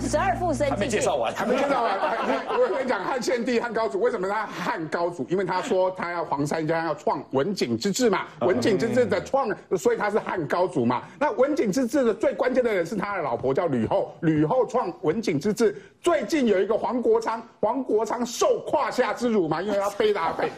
的十二副生还没介绍完，还没介绍完。我跟你讲，汉献帝汉高祖为什么他汉高祖？因为他说他要黄山家要创文景之治嘛，文景之治的创，所以他是汉高祖嘛。那文景之治的最关键的人是他的老婆叫吕后，吕后创文景之治。最近有一个黄国昌，黄国昌受胯下之辱嘛，因为他背大背，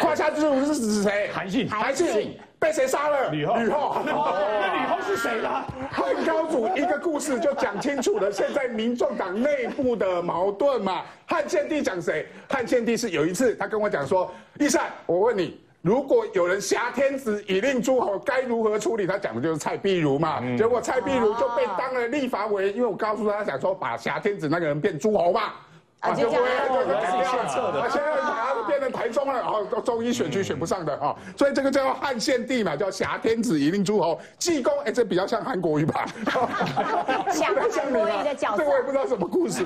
胯下之辱是指谁？韩信，韩信被谁杀了？吕后，吕后。那吕后是谁呢？汉高祖一个故事就讲清楚了，现在民众党内部的矛盾嘛。汉献帝讲谁？汉献帝是有一次他跟我讲说，义善，我问你。如果有人挟天子以令诸侯，该如何处理？他讲的就是蔡壁如嘛。结果蔡壁如就被当了立法委员，因为我告诉他，想说把挟天子那个人变诸侯嘛。啊，就这样，对对，改掉了。现在把它变成台中了，哦，中医选区选不上的哦，所以这个叫汉献帝嘛，叫挟天子以令诸侯。济公，哎，这比较像韩国语吧？像韩国语的角色。这我也不知道什么故事。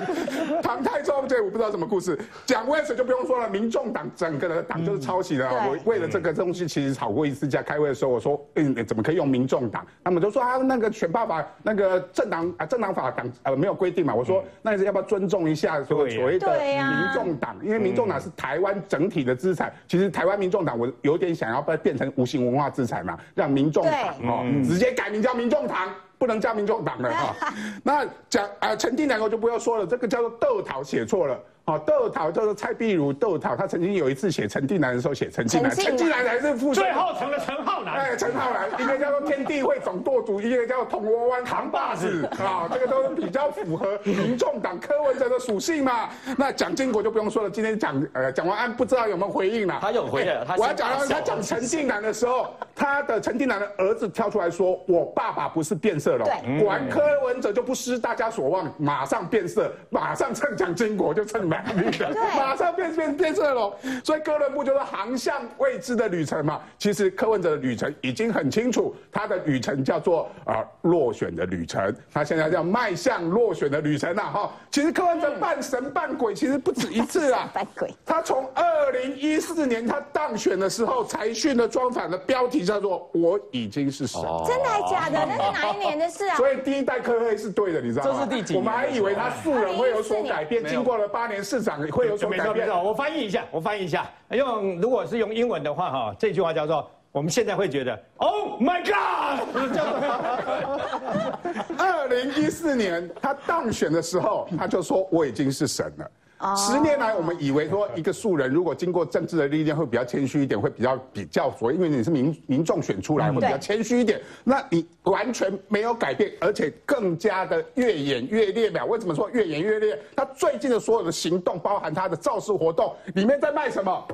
唐太宗，这我不知道什么故事。蒋渭水就不用说了，民众党整个的党就是抄袭的。我为了这个东西，其实吵过一次架。开会的时候，我说，嗯，怎么可以用民众党？他们就说啊，那个选罢法，那个政党啊，政党法党呃没有规定嘛。我说，那是要不要尊重一下？所以。为的民众党，因为民众党是台湾整体的资产。其实台湾民众党，我有点想要把它变成无形文化资产嘛，让民众党哦，直接改名叫民众党，不能叫民众党了哈。那讲啊，陈定南我就不要说了，这个叫做窦桃写错了。哦，窦桃就是蔡碧如，窦桃他曾经有一次写陈定南的时候写陈近南，陈近南还是副最后成了陈浩南。哎，陈浩南，一个叫做天地会总舵主，一个叫铜锣湾扛把子啊，这个都是比较符合民众党柯文哲的属性嘛。那蒋经国就不用说了，今天讲呃蒋万安不知道有没有回应了？他有回的，我要讲到他讲陈近南的时候，他的陈定南的儿子跳出来说，我爸爸不是变色龙，果然柯文哲就不失大家所望，马上变色，马上蹭蒋经国就蹭蓝绿的。马上变变变色龙，所以哥伦布就是航向未知的旅程嘛。其实柯文哲的旅程已经很清楚，他的旅程叫做啊落选的旅程，他现在叫迈向落选的旅程呐哈。其实柯文哲半神半鬼，其实不止一次啊。扮鬼。他从二零一四年他当选的时候，财讯的专访的标题叫做我已经是神。真的还假的？那是哪一年的事啊？所以第一代柯黑是对的，你知道吗？这是第几？我们还以为他素人会有所改变，经过了八年市长。会有什么改变？我翻译一下，我翻译一下。用如果是用英文的话，哈，这句话叫做：我们现在会觉得，Oh my God！二零一四年他当选的时候，他就说我已经是神了。十年来，我们以为说一个素人如果经过政治的历练，会比较谦虚一点，会比较比较所，因为你是民民众选出来，会比较谦虚一点。那你完全没有改变，而且更加的越演越烈了。为什么说越演越烈？他最近的所有的行动，包含他的造势活动，里面在卖什么？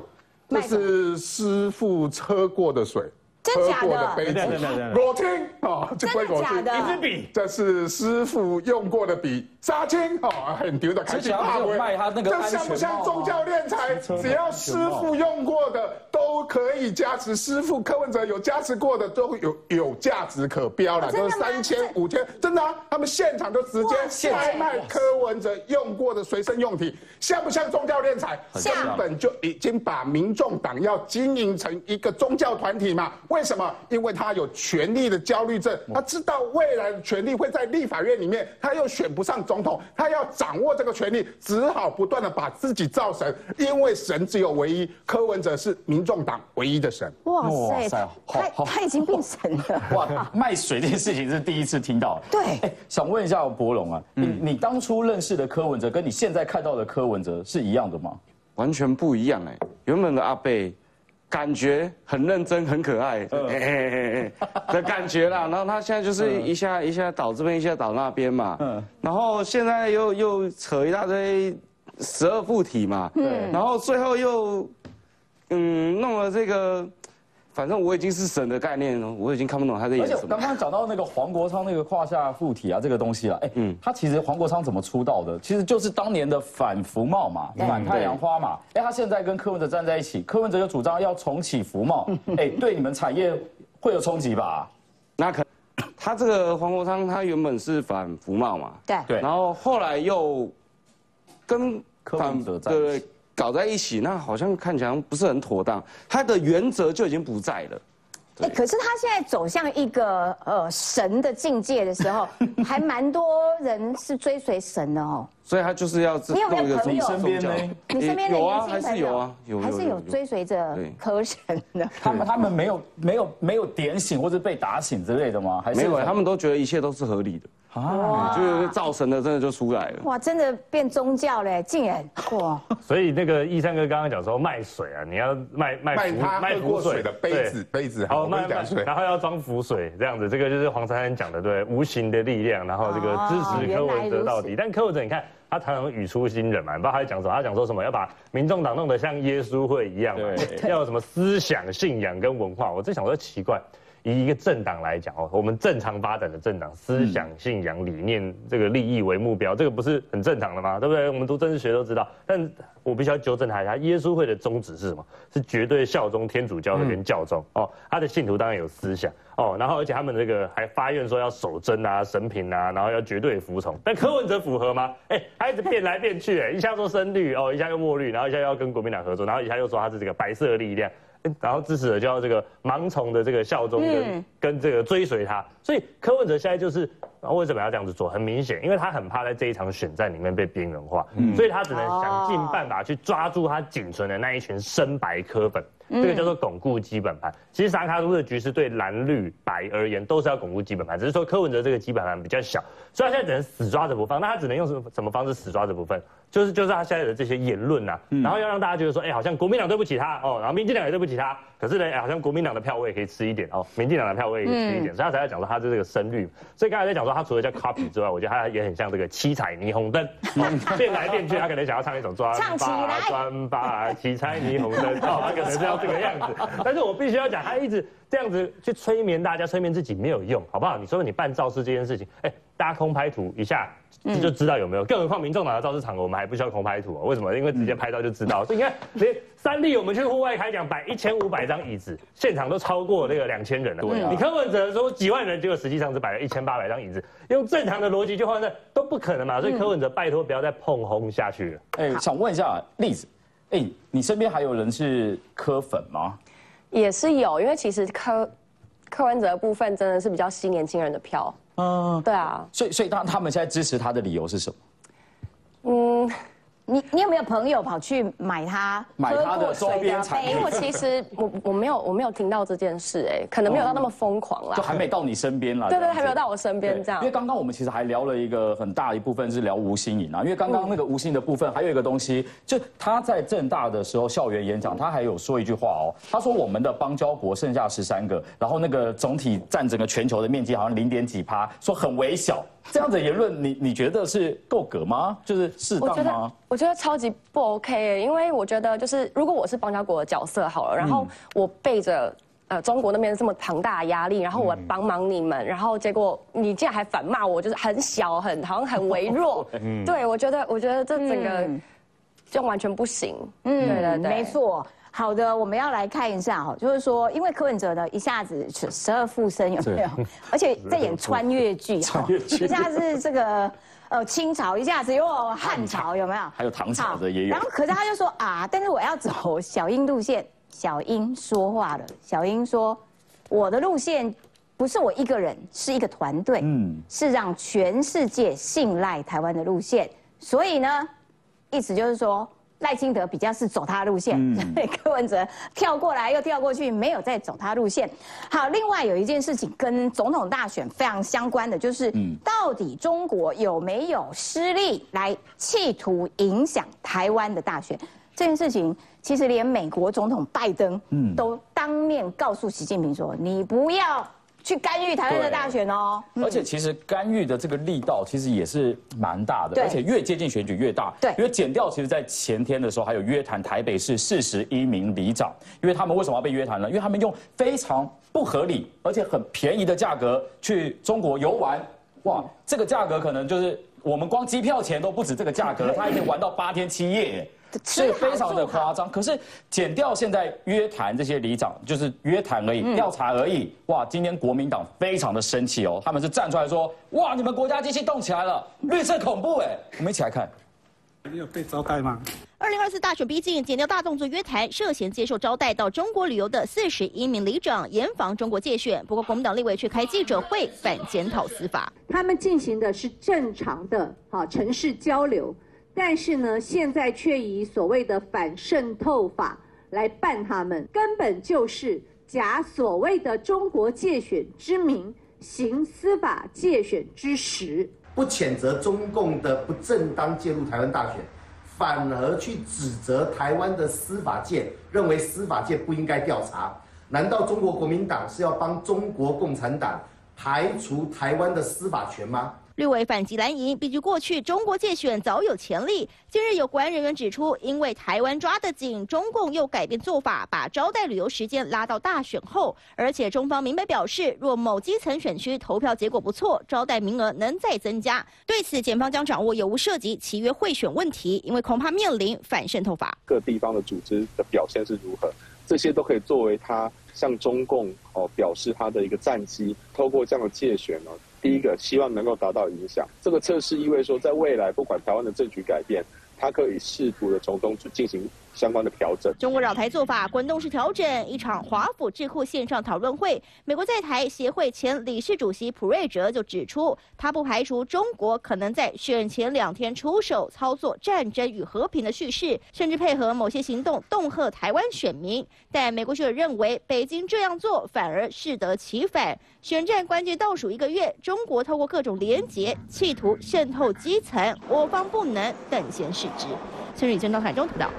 这是师傅车过的水。喝过的杯子，裸青啊，这不会裸青。一支笔，这是师傅用过的笔，杀青啊，很丢的。之前有卖他那个这像不像宗教敛财？只要师傅用过的都可以加持。师傅柯文哲有加持过的都有有价值可标了，都是三千五千，真的啊！他们现场就直接拍卖柯文哲用过的随身用品，像不像宗教敛财？根本就已经把民众党要经营成一个宗教团体嘛。为什么？因为他有权力的焦虑症，他知道未来的权力会在立法院里面，他又选不上总统，他要掌握这个权力，只好不断的把自己造神，因为神只有唯一，柯文哲是民众党唯一的神。哇塞，他他已经变神了。哇，卖水这件事情是第一次听到。对，想问一下博龙啊，你你当初认识的柯文哲，跟你现在看到的柯文哲是一样的吗？完全不一样哎，原本的阿贝。感觉很认真、很可爱。的感觉啦，然后他现在就是一下一下倒这边，一下倒那边嘛，然后现在又又扯一大堆十二附体嘛，然后最后又嗯弄了这个。反正我已经是神的概念了，我已经看不懂他在演什么。刚刚讲到那个黄国昌那个胯下附体啊，这个东西了，哎，嗯，他其实黄国昌怎么出道的？其实就是当年的反福茂嘛，反太阳花嘛。哎，他现在跟柯文哲站在一起，柯文哲就主张要重启福茂，哎，对你们产业会有冲击吧？那可，他这个黄国昌他原本是反福茂嘛，对对，然后后来又跟柯文哲在。搞在一起，那好像看起来不是很妥当。他的原则就已经不在了，哎，可是他现在走向一个呃神的境界的时候，还蛮多人是追随神的哦。所以他就是要你有没有朋友身边呢？你身边的有啊，年轻朋还是有啊，有还是有追随着科神的。他们他们没有没有没有点醒或者被打醒之类的吗？还是没有，他们都觉得一切都是合理的。啊，就是造神的，真的就出来了。哇，真的变宗教嘞，竟然哇！所以那个易山哥刚刚讲说卖水啊，你要卖卖卖他卖浮水的杯子杯子，好卖点水，然后要装浮水这样子，这个就是黄珊珊讲的对，无形的力量，然后这个支持柯文哲到底。但柯文哲你看他常常语出惊人嘛，你不知道他在讲什么，他讲说什么要把民众党弄得像耶稣会一样嘛，要有什么思想、信仰跟文化，我在想说奇怪。以一个政党来讲哦，我们正常发展的政党，思想、信仰、理念，这个利益为目标，这个不是很正常的吗？对不对？我们读政治学都知道。但我必须要纠正他一下，耶稣会的宗旨是什么？是绝对效忠天主教跟教宗哦。他的信徒当然有思想哦，然后而且他们这个还发愿说要守贞啊、神品啊，然后要绝对服从。但柯文哲符合吗？哎，他一直变来变去，哎，一下说深绿哦，一下又墨绿，然后一下要跟国民党合作，然后一下又说他是这个白色力量。然后支持者就要这个盲从的这个效忠跟跟这个追随他，所以柯文哲现在就是为什么要这样子做？很明显，因为他很怕在这一场选战里面被边缘化，所以他只能想尽办法去抓住他仅存的那一群深白柯粉。这个叫做巩固基本盘。其实沙卡都的局势对蓝绿白而言都是要巩固基本盘，只是说柯文哲这个基本盘比较小，所以他现在只能死抓着不放。那他只能用什么什么方式死抓着不放？就是就是他现在的这些言论呐，然后要让大家觉得说，哎，好像国民党对不起他哦，然后民进党也对不起他。可是呢，好像国民党的票位可以吃一点哦，民进党的票位也可以吃一点，所以他才在讲说他是这个深绿。所以刚才在讲说他除了叫 copy 之外，我觉得他也很像这个七彩霓虹灯，变来变去，他可能想要唱一首专八专八七彩霓虹灯，哦，他可能是要这个样子。但是我必须要讲，他一直这样子去催眠大家，催眠自己没有用，好不好？你说你办造势这件事情，哎，大家空拍图一下。就知道有没有，更何况民众党的造势场合，我们还不需要空拍图哦。为什么？因为直接拍照就知道。所以你看，连三立我们去户外开讲，摆一千五百张椅子，现场都超过那个两千人了。对啊。你柯文哲说几万人，结果实际上是摆了一千八百张椅子，用正常的逻辑去换算都不可能嘛。所以柯文哲拜托不要再碰轰下去了。哎，想问一下例子，哎，你身边还有人是柯粉吗？也是有，因为其实柯柯文哲的部分真的是比较吸年轻人的票。嗯，对啊，所以所以他他们现在支持他的理由是什么？嗯。你你有没有朋友跑去买他买他的周边产品？因为我其实我我没有我没有听到这件事，哎，可能没有到那么疯狂啦，就还没到你身边啦。对对，还没有到我身边这样。因为刚刚我们其实还聊了一个很大一部分是聊吴欣颖啊，因为刚刚那个吴欣的部分还有一个东西，就他在正大的时候校园演讲，他还有说一句话哦，他说我们的邦交国剩下十三个，然后那个总体占整个全球的面积好像零点几趴，说很微小。这样的言论，你你觉得是够格吗？就是适当吗？我觉得超级不 OK，因为我觉得就是如果我是邦交国的角色好了，然后我背着呃中国那边这么庞大的压力，然后我帮忙你们，然后结果你竟然还反骂我，就是很小很好像很微弱。对，我觉得我觉得这整个就完全不行。嗯，对对对，没错。好的，我们要来看一下哈，就是说，因为柯文哲呢一下子十二附身有没有？而且在演穿越剧哈，一下子这个呃清朝，一下子又汉朝有没有？还有唐朝的也有。然后可是他就说啊，但是我要走小英路线。小英说话了，小英说我的路线不是我一个人，是一个团队，嗯，是让全世界信赖台湾的路线。所以呢，意思就是说。赖清德比较是走他路线，柯文哲跳过来又跳过去，没有再走他路线。好，另外有一件事情跟总统大选非常相关的，就是到底中国有没有失利来企图影响台湾的大选？这件事情其实连美国总统拜登都当面告诉习近平说：“你不要。”去干预台湾的大选哦，而且其实干预的这个力道其实也是蛮大的，而且越接近选举越大。对，因为减掉，其实在前天的时候还有约谈台北市四十一名里长，因为他们为什么要被约谈呢？因为他们用非常不合理而且很便宜的价格去中国游玩，哇，这个价格可能就是我们光机票钱都不止这个价格，他还可以玩到八天七夜。是非常的夸张，可是减掉现在约谈这些里长，就是约谈而已，调查而已。哇，今天国民党非常的生气哦，他们是站出来说，哇，你们国家机器动起来了，绿色恐怖哎，我们一起来看。你有被招待吗？二零二四大选逼近，减掉大动作约谈涉嫌接受招待到中国旅游的四十一名里长，严防中国借选。不过国民党立委却开记者会反检讨司法。他们进行的是正常的啊城市交流，但是呢，现在却以所谓的反渗透法来办他们，根本就是假所谓的中国借选之名，行司法借选之实。不谴责中共的不正当介入台湾大选。反而去指责台湾的司法界，认为司法界不应该调查。难道中国国民党是要帮中国共产党排除台湾的司法权吗？绿委反击蓝营，比据过去中国借选早有潜力。近日有国安人员指出，因为台湾抓得紧，中共又改变做法，把招待旅游时间拉到大选后。而且中方明白表示，若某基层选区投票结果不错，招待名额能再增加。对此，检方将掌握有无涉及契约贿选问题，因为恐怕面临反渗透法。各地方的组织的表现是如何，这些都可以作为他向中共哦表示他的一个战机。透过这样的借选呢。第一个希望能够达到影响，这个测试意味说，在未来不管台湾的政局改变，它可以试图的从中去进行。相关的调整，中国扰台做法滚动式调整。一场华府智库线上讨论会，美国在台协会前理事主席普瑞哲就指出，他不排除中国可能在选前两天出手操作战争与和平的叙事，甚至配合某些行动恫吓台湾选民。但美国学者认为，北京这样做反而适得其反。选战关键倒数一个月，中国透过各种连结，企图渗透基层，我方不能等闲视之。孙宇珍到台中提到。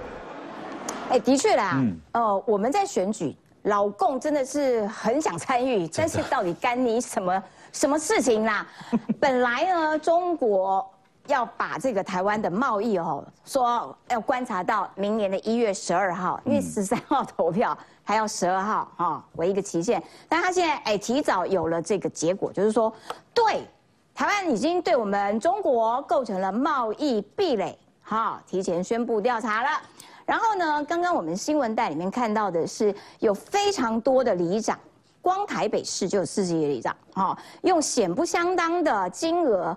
哎，的确啦，呃，我们在选举，老共真的是很想参与，但是到底干你什么什么事情啦？本来呢，中国要把这个台湾的贸易哦，说要观察到明年的一月十二号，因为十三号投票还要十二号哈为一个期限，但他现在哎提早有了这个结果，就是说，对台湾已经对我们中国构成了贸易壁垒，哈，提前宣布调查了。然后呢？刚刚我们新闻带里面看到的是，有非常多的里长，光台北市就有四十个里长，哈，用显不相当的金额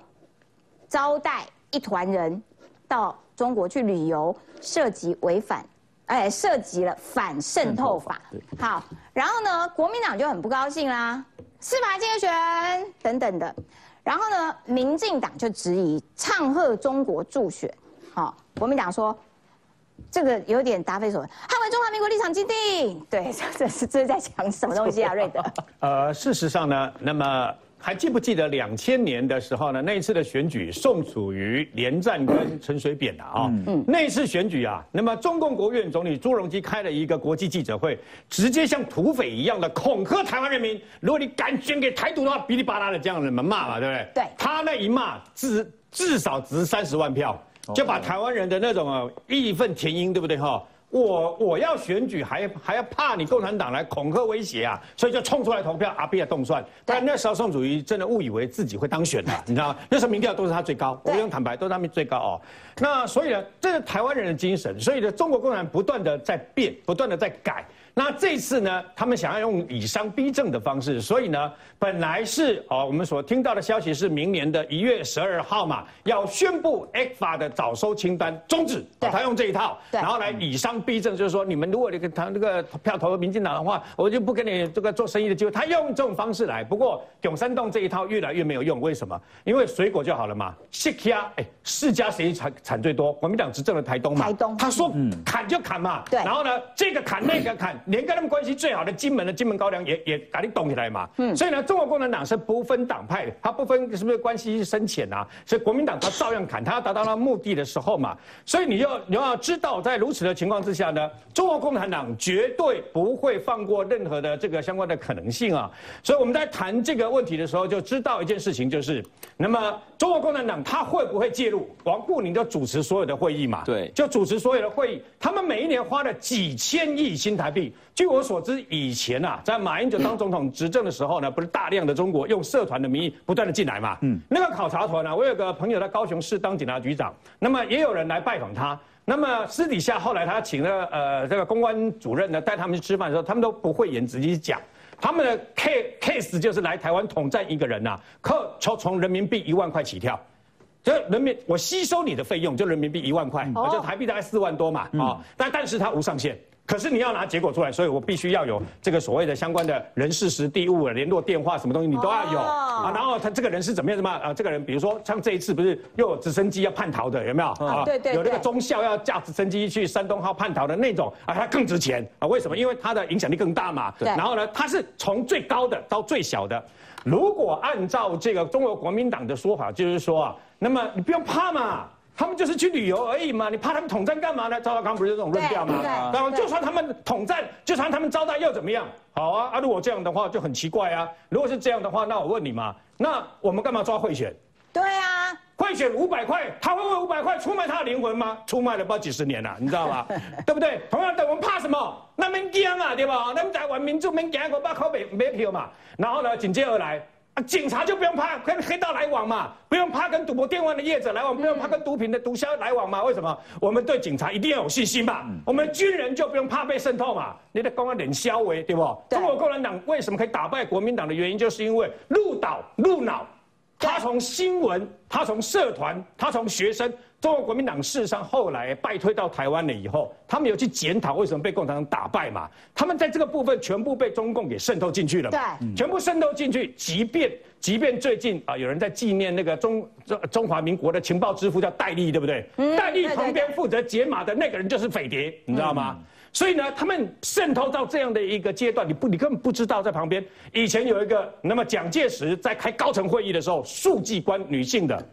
招待一团人到中国去旅游，涉及违反，哎，涉及了反渗透法。好，然后呢，国民党就很不高兴啦，司法竞选等等的，然后呢，民进党就质疑，唱和中国助选，好，国民党说。这个有点答非所问，捍卫中华民国立场坚定。对，这是这是在讲什么东西啊，瑞德？呃，事实上呢，那么还记不记得两千年的时候呢？那一次的选举，宋楚瑜连战跟陈水扁的啊，嗯，那一次选举啊，那么中共国务院总理朱镕基开了一个国际记者会，直接像土匪一样的恐吓台湾人民，如果你敢捐给台独的话，哔哩吧啦的这样子骂嘛，对不对？对，他那一骂至至少值三十万票。就把台湾人的那种啊义愤填膺，对不对哈？我我要选举，还还要怕你共产党来恐吓威胁啊？所以就冲出来投票，阿扁动算。但那时候宋楚瑜真的误以为自己会当选的，你知道吗？那时候民调都是他最高，我不用坦白，都是他们最高哦。那所以呢，这是台湾人的精神。所以呢，中国共产党不断的在变，不断的在改。那这次呢，他们想要用以商逼政的方式，所以呢，本来是哦，我们所听到的消息是明年的一月十二号嘛，要宣布 F 法的早收清单终止，他用这一套，然后来以商逼政，就是说你们如果这个他那个票投民进党的话，我就不跟你这个做生意的机会。他用这种方式来，不过永山洞这一套越来越没有用，为什么？因为水果就好了嘛，世家哎，世家谁产产最多？国民党执政的台东嘛，台东，他说砍就砍嘛，对，然后呢，这个砍那个砍。连跟他们关系最好的金门的金门高粱也也赶紧动起来嘛，嗯，所以呢，中国共产党是不分党派的，他不分是不是关系深浅啊，所以国民党他照样砍，他要达到他目的的时候嘛，所以你要你要知道，在如此的情况之下呢，中国共产党绝对不会放过任何的这个相关的可能性啊，所以我们在谈这个问题的时候，就知道一件事情，就是那么中国共产党他会不会介入？王沪宁就主持所有的会议嘛，对，就主持所有的会议，他们每一年花了几千亿新台币。据我所知，以前啊，在马英九当总统执政的时候呢，不是大量的中国用社团的名义不断的进来嘛？嗯，那个考察团呢，我有个朋友在高雄市当警察局长，那么也有人来拜访他。那么私底下后来他请了呃这个公关主任呢带他们去吃饭的时候，他们都不会言直接讲，他们的 case case 就是来台湾统战一个人呐，扣从从人民币一万块起跳。就人民我吸收你的费用就人民币一万块，就台币大概四万多嘛啊，但但是它无上限。可是你要拿结果出来，所以我必须要有这个所谓的相关的人事、实地物、联络电话什么东西，你都要有啊。然后他这个人是怎么样的嘛？啊，这个人比如说像这一次不是又有直升机要叛逃的，有没有啊？对对，有那个中校要驾直升机去山东号叛逃的那种啊，他更值钱啊？为什么？因为他的影响力更大嘛。对。然后呢，他是从最高的到最小的。如果按照这个中国国民党的说法，就是说啊，那么你不用怕嘛。他们就是去旅游而已嘛，你怕他们统战干嘛呢？赵少康不是这种论调吗？然后就算他们统战，就算他们招待又怎么样？好啊，啊如果这样的话就很奇怪啊。如果是这样的话，那我问你嘛，那我们干嘛抓贿选？对啊，贿选五百块，他会为五百块出卖他的灵魂吗？出卖了不知道几十年了，你知道吗？对不对？同样的，我们怕什么？那没惊啊，对吧？那们台湾民众没惊，我把口买买票嘛。然后呢，紧接而来。警察就不用怕跟黑道来往嘛，不用怕跟赌博电玩的业者来往，不用怕跟毒品的毒枭来往嘛？为什么？我们对警察一定要有信心嘛。我们军人就不用怕被渗透嘛。你的公安脸消为对不？中国共产党为什么可以打败国民党的原因，就是因为入岛入脑，他从新闻，他从社团，他从学生。中国国民党事实上后来败退到台湾了以后，他们有去检讨为什么被共产党打败嘛？他们在这个部分全部被中共给渗透进去了，对，全部渗透进去。即便即便最近啊，有人在纪念那个中中中华民国的情报之父叫戴笠，对不对？戴笠旁边负责解码的那个人就是匪谍，你知道吗？所以呢，他们渗透到这样的一个阶段，你不你根本不知道在旁边。以前有一个，那么蒋介石在开高层会议的时候，书记官女性的。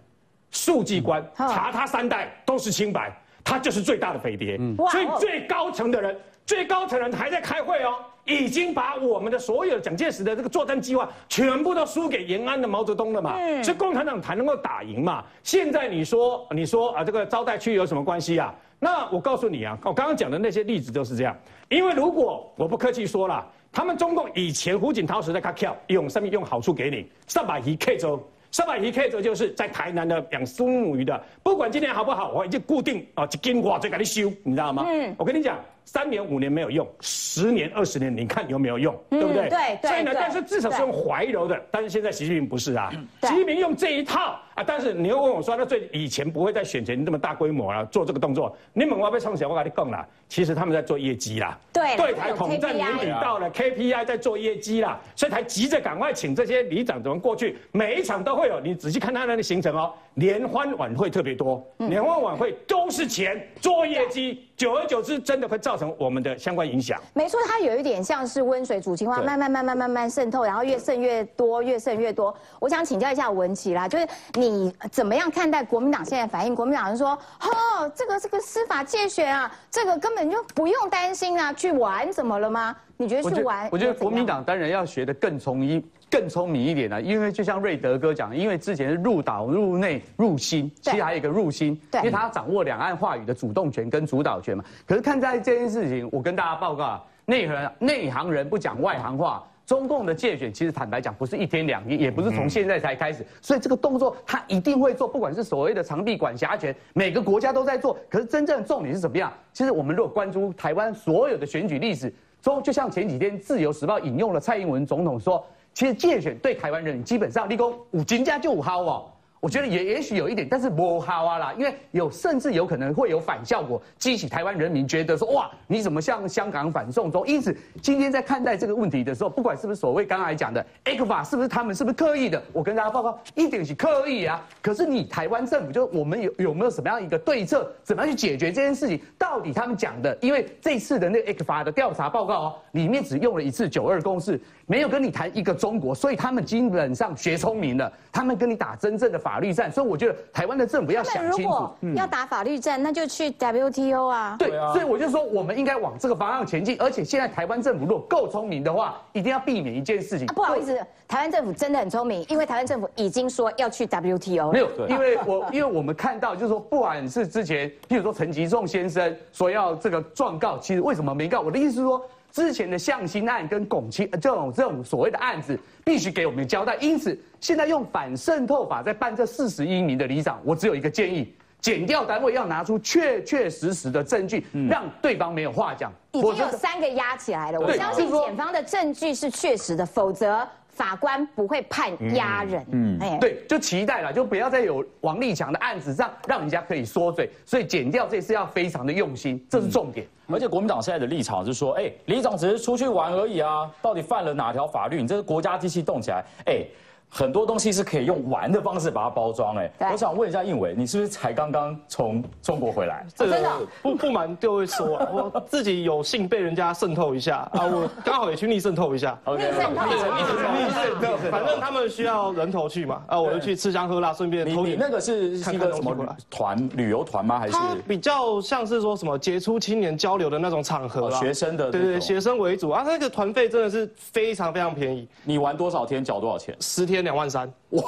书记官查他三代都是清白，他就是最大的匪谍。所以最高层的人，最高层人还在开会哦，已经把我们的所有蒋介石的这个作战计划全部都输给延安的毛泽东了嘛。所以共产党才能够打赢嘛。现在你说你说啊，这个招待区有什么关系啊？那我告诉你啊，我刚刚讲的那些例子都是这样。因为如果我不客气说了，他们中共以前胡锦涛时代他跳用上面用好处给你上百亿 K 州。上百一 K 则就是在台南的养松母鱼的，不管今年好不好，我已经固定啊，一斤我就给你修，你知道吗？嗯，我跟你讲。三年五年没有用，十年二十年，你看有没有用，对不对？对对。所以呢，但是至少是用怀柔的，但是现在习近平不是啊，习近平用这一套啊。但是你又问我说，那最以前不会在选前这么大规模啊做这个动作，你猛要被冲起来，我跟你讲了，其实他们在做业绩啦。对。对台统战年底到了，KPI 在做业绩啦，所以才急着赶快请这些里长怎么过去，每一场都会有，你仔细看他那个行程哦，联欢晚会特别多，联欢晚会都是钱做业绩。久而久之，真的会造成我们的相关影响。没错，它有一点像是温水煮青蛙，慢慢慢慢慢慢渗透，然后越渗越多，越渗越多。我想请教一下文琪啦，就是你怎么样看待国民党现在反应？国民党人说，哦，这个这个司法界选啊，这个根本就不用担心啊，去玩怎么了吗？你觉得去玩？我觉得国民党当然要学的更从一。更聪明一点呢，因为就像瑞德哥讲，因为之前是入岛、入内、入心，其实还有一个入心，因为他要掌握两岸话语的主动权跟主导权嘛。可是看在这件事情，我跟大家报告啊，内行内行人不讲外行话，中共的界选其实坦白讲不是一天两夜，也不是从现在才开始，所以这个动作他一定会做，不管是所谓的长臂管辖权，每个国家都在做。可是真正重点是怎么样？其实我们如果关注台湾所有的选举历史说，就像前几天《自由时报》引用了蔡英文总统说。其实借选对台湾人基本上立功五金家就五好哦。我觉得也也许有一点，但是不好啊啦，因为有甚至有可能会有反效果，激起台湾人民觉得说哇，你怎么像香港反送中？因此今天在看待这个问题的时候，不管是不是所谓刚才讲的 A 克法，是不是他们是不是刻意的？我跟大家报告，一点是刻意啊。可是你台湾政府就我们有有没有什么样一个对策，怎么样去解决这件事情？到底他们讲的，因为这次的那个 A 克法的调查报告哦，里面只用了一次九二共识，没有跟你谈一个中国，所以他们基本上学聪明了，他们跟你打真正的。法律战，所以我觉得台湾的政府要想清楚，要打法律战，那就去 WTO 啊。对，所以我就说，我们应该往这个方向前进。而且现在台湾政府如果够聪明的话，一定要避免一件事情。不好意思，台湾政府真的很聪明，因为台湾政府已经说要去 WTO。没有，因为我 因为我们看到，就是说，不管是之前，譬如说陈吉仲先生说要这个状告，其实为什么没告？我的意思是说。之前的向心案跟拱清这种这种所谓的案子，必须给我们交代。因此，现在用反渗透法在办这四十一名的里长，我只有一个建议：减掉单位要拿出确确实实的证据，让对方没有话讲。已经有三个压起来了，我相信检方的证据是确实的，否则。法官不会判压人。嗯，哎，对，就期待了，就不要再有王立强的案子上让人家可以缩嘴，所以剪掉这次要非常的用心，这是重点。而且国民党现在的立场是说，哎，李总只是出去玩而已啊，到底犯了哪条法律？你这个国家机器动起来，哎。很多东西是可以用玩的方式把它包装哎，我想问一下应伟，你是不是才刚刚从中国回来？真的不不瞒各位说，我自己有幸被人家渗透一下啊，我刚好也去逆渗透一下。逆渗透，逆渗透，反正他们需要人头去嘛，啊，我就去吃香喝辣，顺便偷你那个是一个什么团旅游团吗？还是比较像是说什么杰出青年交流的那种场合学生的对对，学生为主啊，那个团费真的是非常非常便宜。你玩多少天缴多少钱？十天。两万三，哇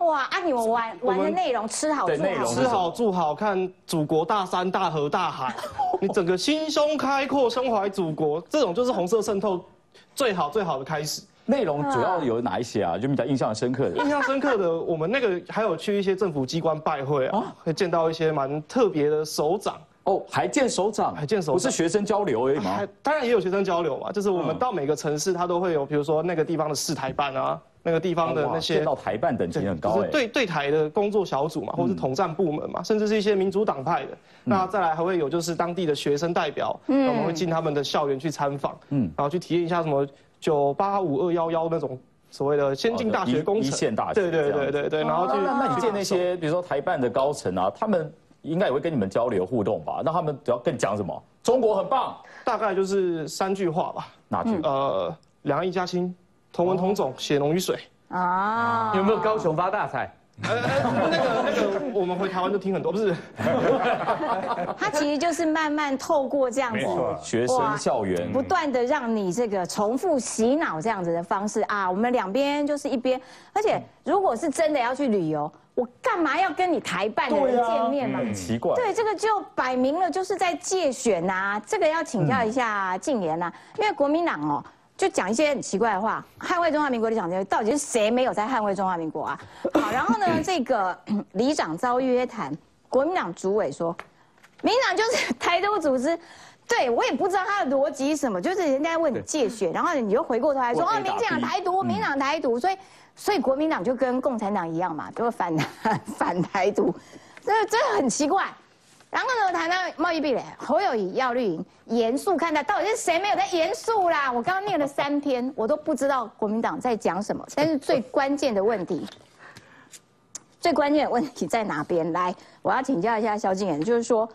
哇啊！你们玩玩的内容，吃好住好，吃好住好，看祖国大山大河大海，你整个心胸开阔，胸怀祖国，这种就是红色渗透最好最好的开始。内容主要有哪一些啊？就比较印象深刻的。印象深刻的，我们那个还有去一些政府机关拜会啊，会见到一些蛮特别的首长哦，还见首长，还见首，不是学生交流而已吗？当然也有学生交流嘛，就是我们到每个城市，它都会有，比如说那个地方的市台办啊。那个地方的那些到台办等级很高，对对台的工作小组嘛，或者是统战部门嘛，甚至是一些民主党派的。那再来还会有就是当地的学生代表，我们会进他们的校园去参访，嗯，然后去体验一下什么九八五二幺幺那种所谓的先进大学工程，一线大学，对对对对对。然后那那你见那些比如说台办的高层啊，他们应该也会跟你们交流互动吧？那他们主要更讲什么？中国很棒，大概就是三句话吧。哪句？呃，两岸一家亲，同文同种，血浓于水。啊，有没有高雄发大财？那个那个，我们回台湾就听很多，不是？他其实就是慢慢透过这样子学生校园，不断的让你这个重复洗脑这样子的方式啊。我们两边就是一边，而且如果是真的要去旅游，我干嘛要跟你台办的人见面嘛？很奇怪。对，这个就摆明了就是在借选呐。这个要请教一下静言呐，因为国民党哦。就讲一些很奇怪的话，捍卫中华民国的讲究，到底是谁没有在捍卫中华民国啊？好，然后呢，这个 里长遭约谈，国民党主委说，民党就是台独组织，对我也不知道他的逻辑什么，就是人家问你借血，然后你又回过头来说，哦，民进党台独，民党台独，所以所以国民党就跟共产党一样嘛，就是反 反台独，这这很奇怪。然后呢，谈到贸易壁垒，侯友谊要绿营严肃看待，到底是谁没有在严肃啦？我刚刚念了三篇，我都不知道国民党在讲什么。但是最关键的问题，最关键的问题在哪边？来，我要请教一下萧敬言，就是说，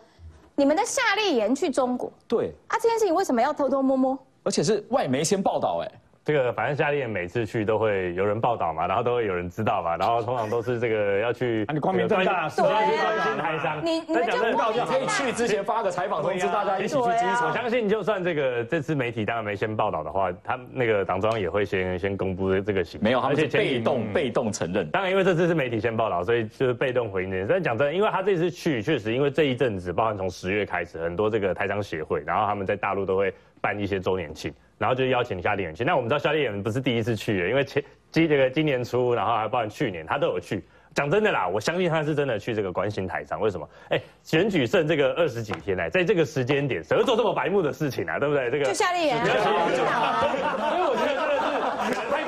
你们的夏立言去中国，对啊，这件事情为什么要偷偷摸摸？而且是外媒先报道，哎。这个反正夏立言每次去都会有人报道嘛，然后都会有人知道嘛，然后通常都是这个要去。你光明正大，对关心台商。你你们就可以去之前发个采访通知，大家一起去支持。我相信，就算这个这次媒体当然没先报道的话，他那个党中央也会先先公布这个行。没有，而且被动被动承认。当然，因为这次是媒体先报道，所以就是被动回应。但讲真，因为他这次去，确实因为这一阵子，包含从十月开始，很多这个台商协会，然后他们在大陆都会办一些周年庆。然后就邀请夏立言去，那我们知道夏立言不是第一次去，因为前今这个今年初，然后还包括去年，他都有去。讲真的啦，我相信他是真的去这个关心台上。为什么？哎，选举剩这个二十几天呢，在这个时间点，谁会做这么白目的事情啊？对不对？这个就夏立言，所以我觉得真的是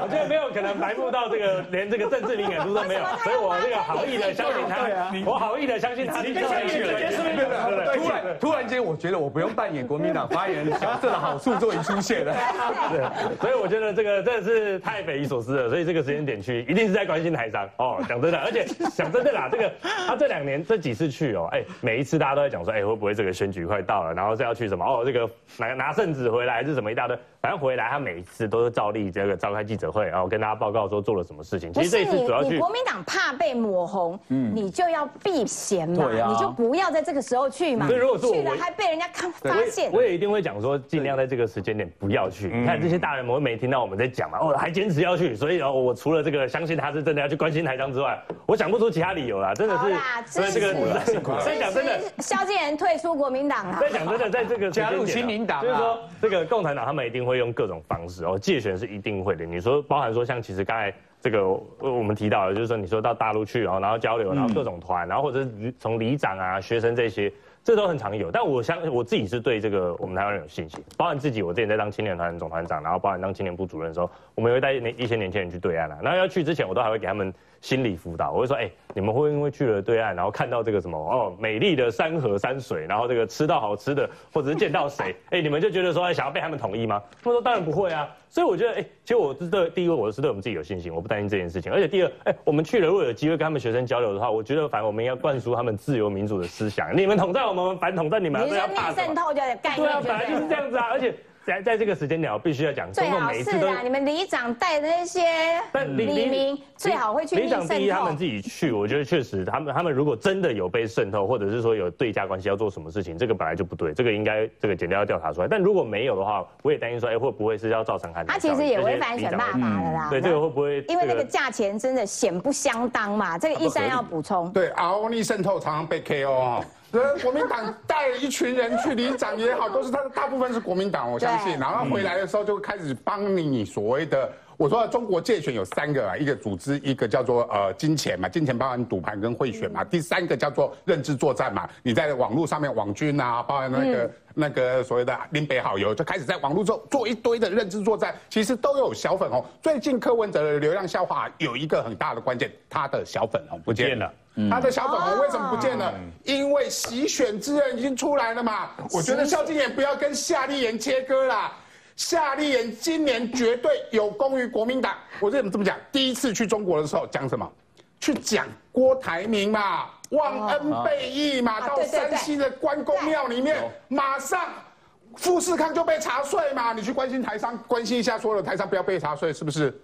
我觉得没有可能白目到这个 连这个政治敏感度都没有，所以我这个好意的相信他，我好意的相信他。你跟夏立言是不是突然突然间，我觉得我不用扮演国民党发言人 角色的好处终于出现了。对，所以我觉得这个真的是太匪夷所思了。所以这个时间点。去一定是在关心台商哦，讲真的，而且讲真的啦，这个他这两年这几次去哦，哎，每一次大家都在讲说，哎，会不会这个选举快到了，然后是要去什么哦，这个拿拿圣旨回来还是什么一大堆，反正回来他每一次都是照例这个召开记者会，然后跟大家报告说做了什么事情。其实这一次主要去国民党怕被抹红，嗯，你就要避嫌嘛，你就不要在这个时候去嘛。所以如果说去了还被人家看发现，我也一定会讲说，尽量在这个时间点不要去。你看这些大人们没听到我们在讲嘛，哦，还坚持要去，所以哦，我除了这个相信他是。真的要去关心台商之外，我想不出其他理由啦，真的是。所以这个辛苦了。所以讲真的，萧敬仁退出国民党啊。所以讲真的，在这个加入亲民党，就是说这个共产党他们一定会用各种方式哦，借选是一定会的。你说包含说像其实刚才这个我们提到的，就是说你说到大陆去然后，然后交流，然后各种团，然后或者是从里长啊、学生这些。这都很常有。但我相我自己是对这个我们台湾人有信心，包含自己，我之前在当青年团总团长，然后包含当青年部主任的时候，我们会带那一些年轻人去对岸啊。然后要去之前，我都还会给他们。心理辅导，我会说，哎，你们会因为去了对岸，然后看到这个什么哦，美丽的山河山水，然后这个吃到好吃的，或者是见到谁，哎，你们就觉得说想要被他们统一吗？他们说当然不会啊。所以我觉得，哎，其实我是对第一个，我是对我们自己有信心，我不担心这件事情。而且第二，哎，我们去了，如果有机会跟他们学生交流的话，我觉得反正我们要灌输他们自由民主的思想。你们统战我们，反统战你们，你要怕渗透就概念，对啊，本来就是这样子啊，而且。在在这个时间点，必须要讲。最好是啊，你们里长带的那些李明，最好会去。里长第一，他们自己去，我觉得确实，他们他们如果真的有被渗透，或者是说有对价关系要做什么事情，这个本来就不对，这个应该这个检调要调查出来。但如果没有的话，我也担心说，哎，会不会是要造成他？他其实也违反选罢法的啦。对，这个会不会？因为那个价钱真的显不相当嘛，这个一山要补充。对，奥尼渗透常常被 KO。国民党带一群人去里长也好，都是他大部分是国民党，我相信。然后回来的时候就开始帮你所谓的，我说中国借选有三个啊，一个组织，一个叫做呃金钱嘛，金钱包含赌盘跟贿选嘛，第三个叫做认知作战嘛，你在网络上面网军啊，包含那个那个所谓的林北好友，就开始在网络做做一堆的认知作战，其实都有小粉红。最近柯文哲的流量笑话有一个很大的关键，他的小粉红不见了。他的小粉红为什么不见了？因为洗选之人已经出来了嘛。我觉得萧敬言不要跟夏立言切割啦。夏立言今年绝对有功于国民党。我为什么这么讲？第一次去中国的时候讲什么？去讲郭台铭嘛，忘恩背义嘛，到山西的关公庙里面，马上富士康就被查税嘛。你去关心台商，关心一下所有的台商不要被查税，是不是？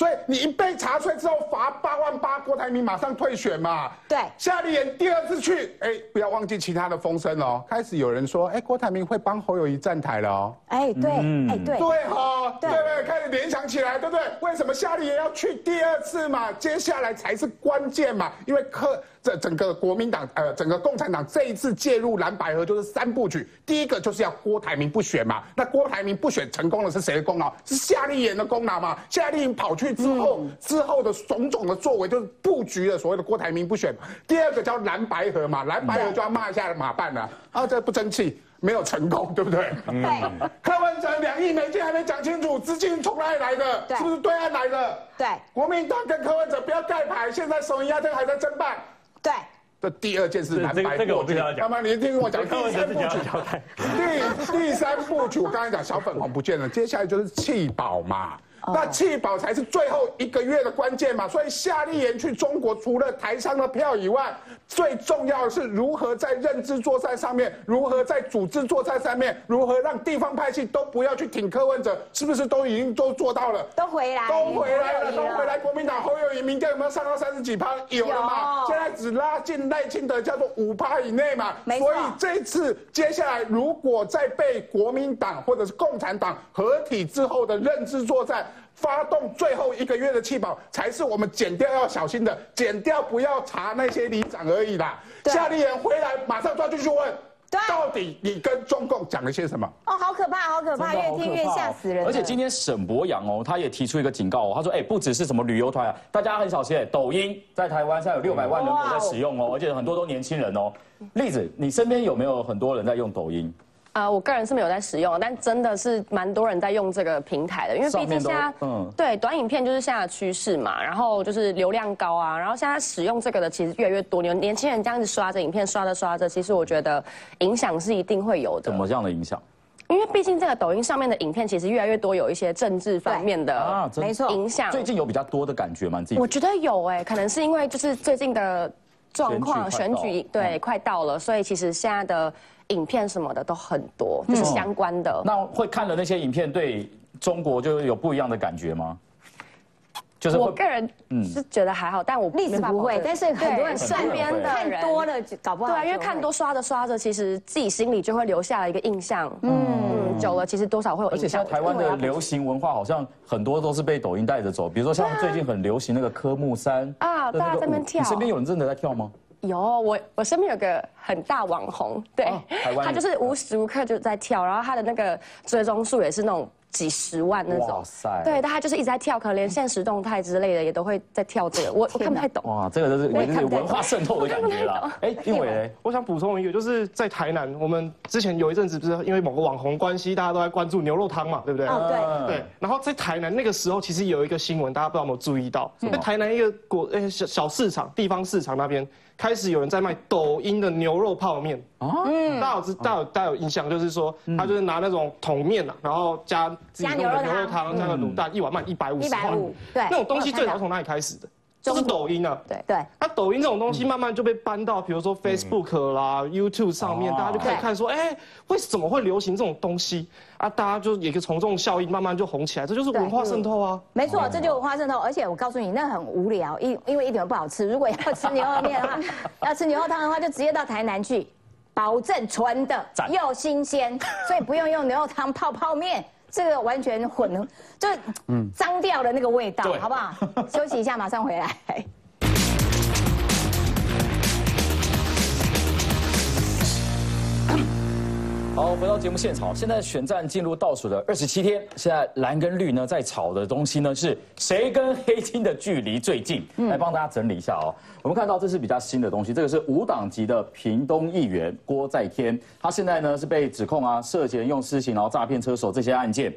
所以你一被查出来之后罚八万八，郭台铭马上退选嘛。对，夏立言第二次去，哎，不要忘记其他的风声哦。开始有人说，哎，郭台铭会帮侯友谊站台了哦。哎，对，哎，对，对哈，对对？开始联想起来，对不对？为什么夏立言要去第二次嘛？接下来才是关键嘛，因为柯。这整个国民党，呃，整个共产党这一次介入蓝百合就是三部曲。第一个就是要郭台铭不选嘛，那郭台铭不选成功了是谁的功劳？是夏立言的功劳嘛？夏立言跑去之后，之后的种种的作为就是布局了所谓的郭台铭不选。第二个叫蓝白合嘛，蓝白合就要骂一下马办了啊，这不争气，没有成功，对不对？对。柯文哲两亿美金还没讲清楚，资金从哪里来的？是不是对岸来的？对。国民党跟柯文哲不要盖牌，现在手一压针还在争办。对，这第二件事，这个这个我不要讲。妈妈，你听我讲，第三部曲 第第三部曲，我刚才讲小粉红不见了，接下来就是气宝嘛。那弃保才是最后一个月的关键嘛，所以夏立言去中国，除了台商的票以外，最重要的是如何在认知作战上面，如何在组织作战上面，如何让地方派系都不要去挺柯文哲，是不是都已经都做到了？都回来，都回来了，都回来。国民党侯友宜民调有没有上到三十几趴？有了嘛？现在只拉近赖清德叫做五趴以内嘛。所以这次接下来如果再被国民党或者是共产党合体之后的认知作战。发动最后一个月的气保，才是我们减掉要小心的。减掉不要查那些里长而已啦。夏立言回来马上抓进去问，到底你跟中共讲了些什么？哦，好可怕，好可怕，越听越吓死人。而且今天沈博阳哦，他也提出一个警告哦，他说，哎，不只是什么旅游团啊，大家很小心，抖音在台湾现在有六百万人口在使用哦，而且很多都年轻人哦。例子，你身边有没有很多人在用抖音？啊，我个人是没有在使用，但真的是蛮多人在用这个平台的，因为毕竟现在，嗯，对，短影片就是现在的趋势嘛，然后就是流量高啊，然后现在使用这个的其实越来越多，年年轻人这样子刷着影片，刷着刷着，其实我觉得影响是一定会有的。怎么样的影响？因为毕竟这个抖音上面的影片其实越来越多，有一些政治方面的啊，没错，影响。最近有比较多的感觉吗？自己？我觉得有哎，可能是因为就是最近的状况，选举对快到了，所以其实现在的。影片什么的都很多，就是相关的。那会看了那些影片，对中国就有不一样的感觉吗？就是我个人是觉得还好，但我历史不会，但是很多人身边的看多了，搞不好对啊，因为看多刷着刷着，其实自己心里就会留下了一个印象。嗯，久了其实多少会有。而且像台湾的流行文化，好像很多都是被抖音带着走。比如说像最近很流行那个科目三啊，大家在那边跳。你身边有人真的在跳吗？有我，我身边有个很大网红，对，他就是无时无刻就在跳，然后他的那个追踪数也是那种几十万那种。哇塞！对，但他就是一直在跳，可能连现实动态之类的也都会在跳这个。我我看不太懂。哇，这个就是文化渗透的感觉啦。哎，因为 我想补充一个，就是在台南，我们之前有一阵子不是因为某个网红关系，大家都在关注牛肉汤嘛，对不对？哦，对。对。然后在台南那个时候，其实有一个新闻，大家不知道有没有注意到？在台南一个国诶小小市场、地方市场那边。开始有人在卖抖音的牛肉泡面啊，大家有知大家有大家有印象，就是说他就是拿那种桶面啊，然后加自己弄的牛肉汤，加个卤蛋，一碗卖一百五十块。对，那种东西最早从哪里开始的？就是抖音啊，对对，那抖音这种东西慢慢就被搬到，比如说 Facebook 啦、YouTube 上面，大家就可以看说，哎，为什么会流行这种东西啊？大家就也可以从众效应，慢慢就红起来，这就是文化渗透啊。没错，这就文化渗透。而且我告诉你，那很无聊，因因为一点都不好吃。如果要吃牛肉面的话，要吃牛肉汤的话，就直接到台南去，保证纯的又新鲜，所以不用用牛肉汤泡泡面。这个完全混了，就脏掉了那个味道，好不好？休息一下，马上回来。好，回到节目现场，现在选战进入倒数的二十七天，现在蓝跟绿呢在吵的东西呢是谁跟黑金的距离最近？来帮大家整理一下哦。我们看到这是比较新的东西，这个是无党籍的屏东议员郭在天，他现在呢是被指控啊涉嫌用私刑然后诈骗车手这些案件。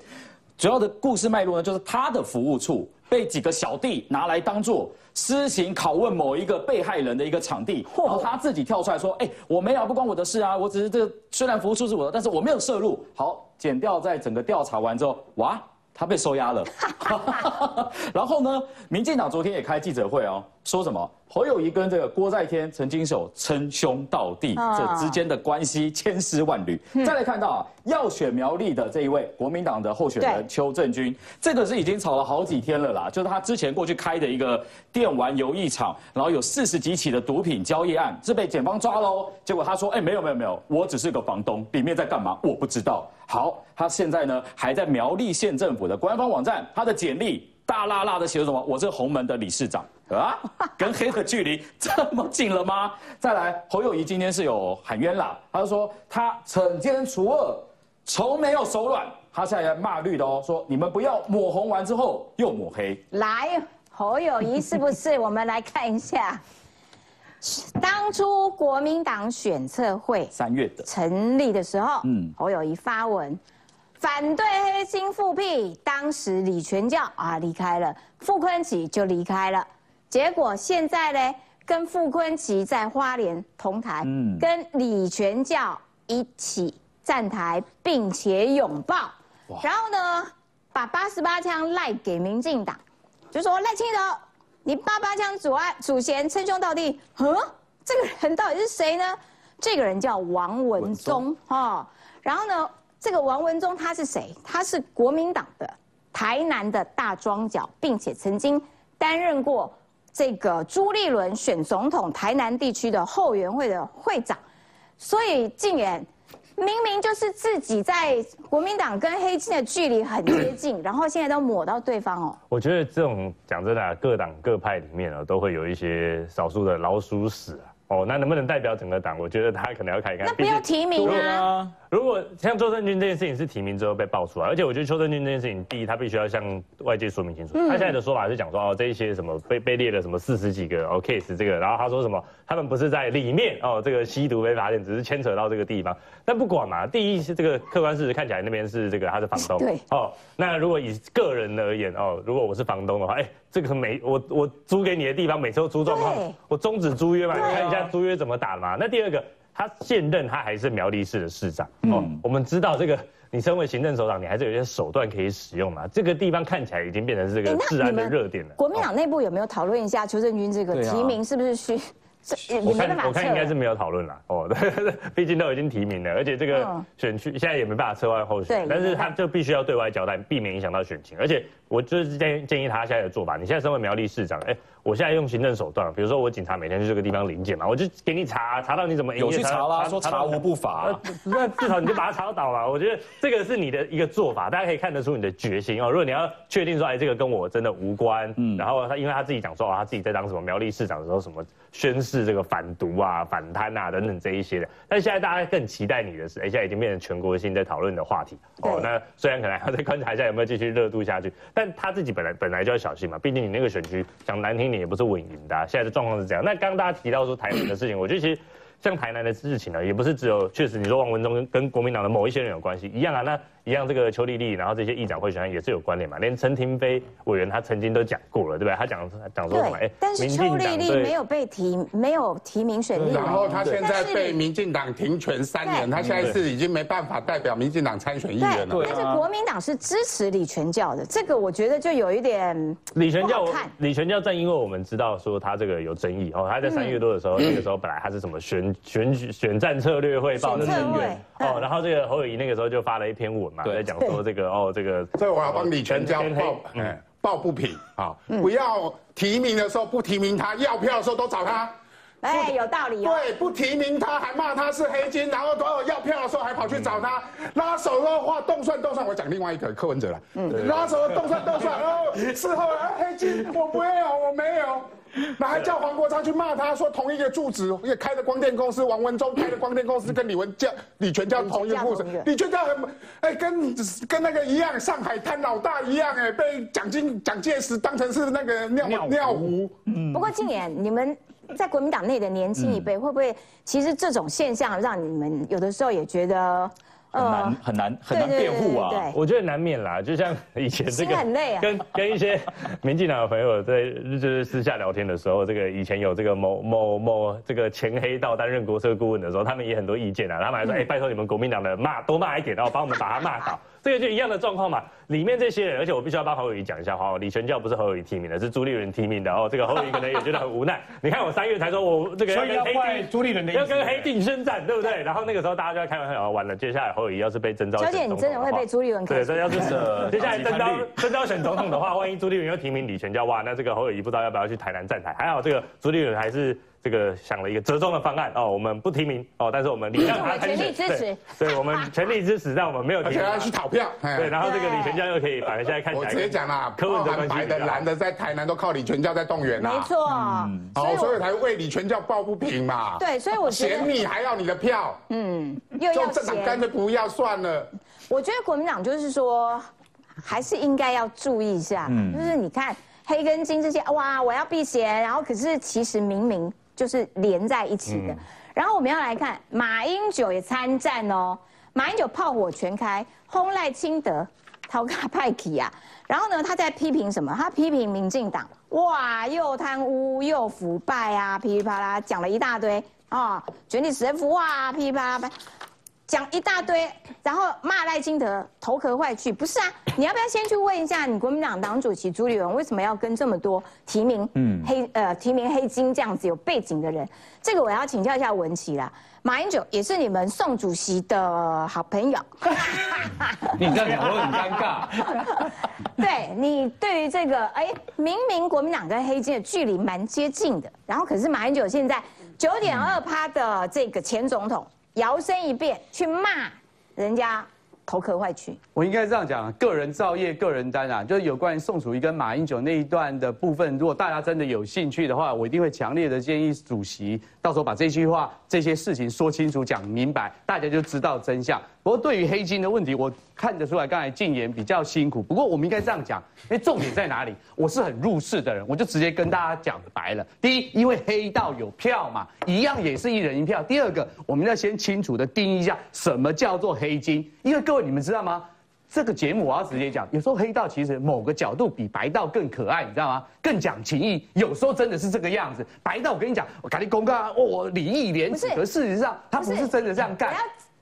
主要的故事脉络呢，就是他的服务处被几个小弟拿来当做私刑拷问某一个被害人的一个场地，然后他自己跳出来说：“哎，我没有，不关我的事啊，我只是这个虽然服务处是我的，但是我没有涉入。”好，剪掉在整个调查完之后，哇，他被收押了。然后呢，民进党昨天也开记者会哦，说什么？侯友谊跟这个郭在天曾经是有称兄道弟，这之间的关系千丝万缕。再来看到啊，要选苗栗的这一位国民党的候选人邱正军，这个是已经吵了好几天了啦。就是他之前过去开的一个电玩游艺场，然后有四十几起的毒品交易案，是被检方抓喽。结果他说，哎，没有没有没有，我只是个房东，里面在干嘛我不知道。好，他现在呢还在苗栗县政府的官方网站，他的简历。大辣辣的写着什么？我是洪门的理事长啊，跟黑的距离这么近了吗？再来，侯友谊今天是有喊冤啦，他就说他惩奸除恶，从没有手软。他现在骂绿的哦，说你们不要抹红完之后又抹黑。来，侯友谊是不是？我们来看一下，当初国民党选测会三月的成立的时候，嗯，侯友谊发文。反对黑心复辟，当时李全教啊离开了，傅昆萁就离开了，结果现在呢，跟傅昆奇在花莲同台，跟李全教一起站台，并且拥抱，然后呢，把八十八枪赖给民进党，就说赖清德，你八八枪阻碍祖先称兄道弟，呵，这个人到底是谁呢？这个人叫王文忠哈，然后呢？这个王文忠他是谁？他是国民党的台南的大庄脚，并且曾经担任过这个朱立伦选总统台南地区的后援会的会长。所以靖远明明就是自己在国民党跟黑金的距离很接近，然后现在都抹到对方哦。我觉得这种讲真的，各党各派里面啊，都会有一些少数的老鼠屎啊。哦，那能不能代表整个党？我觉得他可能要看一看。那不要提名啊！如果像邱正军这件事情是提名之后被爆出来，而且我觉得邱正军这件事情，第一他必须要向外界说明清楚。他现在的说法是讲说哦，这一些什么被被列了什么四十几个哦 case 这个，然后他说什么他们不是在里面哦，这个吸毒被发现，只是牵扯到这个地方。但不管嘛，第一是这个客观事实看起来那边是这个他是房东，对哦。那如果以个人而言哦，如果我是房东的话，哎，这个每我我租给你的地方每次都租状况，我终止租约嘛，你看一下租约怎么打嘛。那第二个。他现任他还是苗栗市的市长哦，我们知道这个，你身为行政首长，你还是有一些手段可以使用嘛。这个地方看起来已经变成这个治安的热点了。国民党内部有没有讨论一下邱正军这个提名是不是需？我看我看应该是没有讨论了哦，毕竟都已经提名了，而且这个选区现在也没办法撤换候选，但是他就必须要对外交代，避免影响到选情，而且我就是建建议他现在的做法，你现在身为苗栗市长，哎。我现在用行政手段，比如说我警察每天去这个地方临检嘛，我就给你查，查到你怎么有去查啦，说查无不法，那至少你就把他查倒了。我觉得这个是你的一个做法，大家可以看得出你的决心哦。如果你要确定说，哎，这个跟我真的无关，嗯，然后他因为他自己讲说，哦，他自己在当什么苗栗市长的时候什么宣誓。这个反毒啊、反贪啊等等这一些的。但现在大家更期待你的是，哎，现在已经变成全国性在讨论的话题哦。那虽然可能还要再观察一下有没有继续热度下去，但他自己本来本来就要小心嘛，毕竟你那个选区讲难听也不是稳赢的。现在的状况是这样。那刚刚大家提到说台南的事情，我觉得其实。像台南的事情呢，也不是只有确实你说王文忠跟国民党的某一些人有关系一样啊，那一样这个邱丽丽，然后这些议长会选也是有关联嘛，连陈廷飞委员他曾经都讲过了，对不对？他讲讲说什么？哎，但是邱丽丽没有被提，没有提名选立，然后他现在被民进党停权三年，他现在是已经没办法代表民进党参选议员了。但是国民党是支持李全教的，这个我觉得就有一点李全教李全教正因为我们知道说他这个有争议哦，他在三月多的时候，那个时候本来他是什么选选举选。战策略汇报的成员哦，然后这个侯友谊那个时候就发了一篇文嘛，在讲说这个哦，这个所以我要帮李全家报，嗯，抱不平啊，不要提名的时候不提名他，要票的时候都找他，哎，有道理，对，不提名他还骂他是黑金，然后都要要票的时候还跑去找他，拉手的话动算动算，我讲另外一个柯文哲了，嗯，拉手动算动算，哦，事后黑金我没有，我没有。那还叫黄国昌去骂他，说同一个住址也开的光电公司，王文忠开的光电公司跟李文教、李全教同一个故事。李全教很哎，跟跟那个一样，上海滩老大一样哎，被蒋经蒋介石当成是那个尿尿壶。嗯不过今年你们在国民党内的年轻一辈，会不会其实这种现象让你们有的时候也觉得？很难很难很难辩护啊！我觉得难免啦，就像 以前这个跟跟一些 民进党的朋友在就是私下聊天的时候，这个以前有这个某某某这个前黑道担任国策顾问的时候，他们也很多意见啊，他们还说：“哎，拜托你们国民党的骂多骂一点，然后帮我们把他骂倒。”这个就一样的状况嘛，里面这些人，而且我必须要帮侯友谊讲一下哈，李全教不是侯友谊提名的，是朱立伦提名的哦。这个侯友谊可能也觉得很无奈。你看我三月才说我这个要跟黑朱立伦的要跟黑定宣战，对不对？然后那个时候大家就在开玩笑，完了，接下来侯友谊要是被征召，小姐你真的会被朱立伦对，这要是 接下来征召征召选总统的话，万一朱立伦又提名李全教，哇，那这个侯友谊不知道要不要去台南站台？还好这个朱立伦还是。这个想了一个折中的方案哦，我们不提名哦，但是我们李让他全力支持，对，我们全力支持，但我们没有提名，要去讨票，对，然后这个李全教又可以，反正现在看起来，我直接讲啦，柯文哲白的蓝的在台南都靠李全教在动员呐，没错，好，所以才为李全教抱不平嘛，对，所以我嫌你还要你的票，嗯，又要政党干脆不要算了，我觉得国民党就是说，还是应该要注意一下，就是你看黑跟金这些，哇，我要避嫌，然后可是其实明明。就是连在一起的，然后我们要来看马英九也参战哦，马英九炮火全开，轰赖清德，陶卡派奇啊，然后呢，他在批评什么？他批评民进党，哇，又贪污又腐败啊，噼里啪啦讲了一大堆啊，卷起神符啊，噼里啪啦。讲一大堆，然后骂赖清德头壳坏去，不是啊？你要不要先去问一下你国民党党主席朱立伦，为什么要跟这么多提名嗯黑呃提名黑金这样子有背景的人？这个我要请教一下文琪啦。马英九也是你们宋主席的好朋友，你这样讲我很尴尬。对你对于这个哎，明明国民党跟黑金的距离蛮接近的，然后可是马英九现在九点二趴的这个前总统。摇身一变去骂人家头壳坏去，我应该这样讲，个人造业，个人担啊，就是有关于宋楚瑜跟马英九那一段的部分，如果大家真的有兴趣的话，我一定会强烈的建议主席到时候把这句话、这些事情说清楚、讲明白，大家就知道真相。不过对于黑金的问题，我看得出来刚才禁言比较辛苦。不过我们应该这样讲，因为重点在哪里？我是很入世的人，我就直接跟大家讲白了。第一，因为黑道有票嘛，一样也是一人一票。第二个，我们要先清楚的定义一下什么叫做黑金。因为各位你们知道吗？这个节目我要直接讲，有时候黑道其实某个角度比白道更可爱，你知道吗？更讲情义。有时候真的是这个样子。白道我跟你讲，我赶紧公告，哦，礼义廉耻。可事实上他不是真的这样干。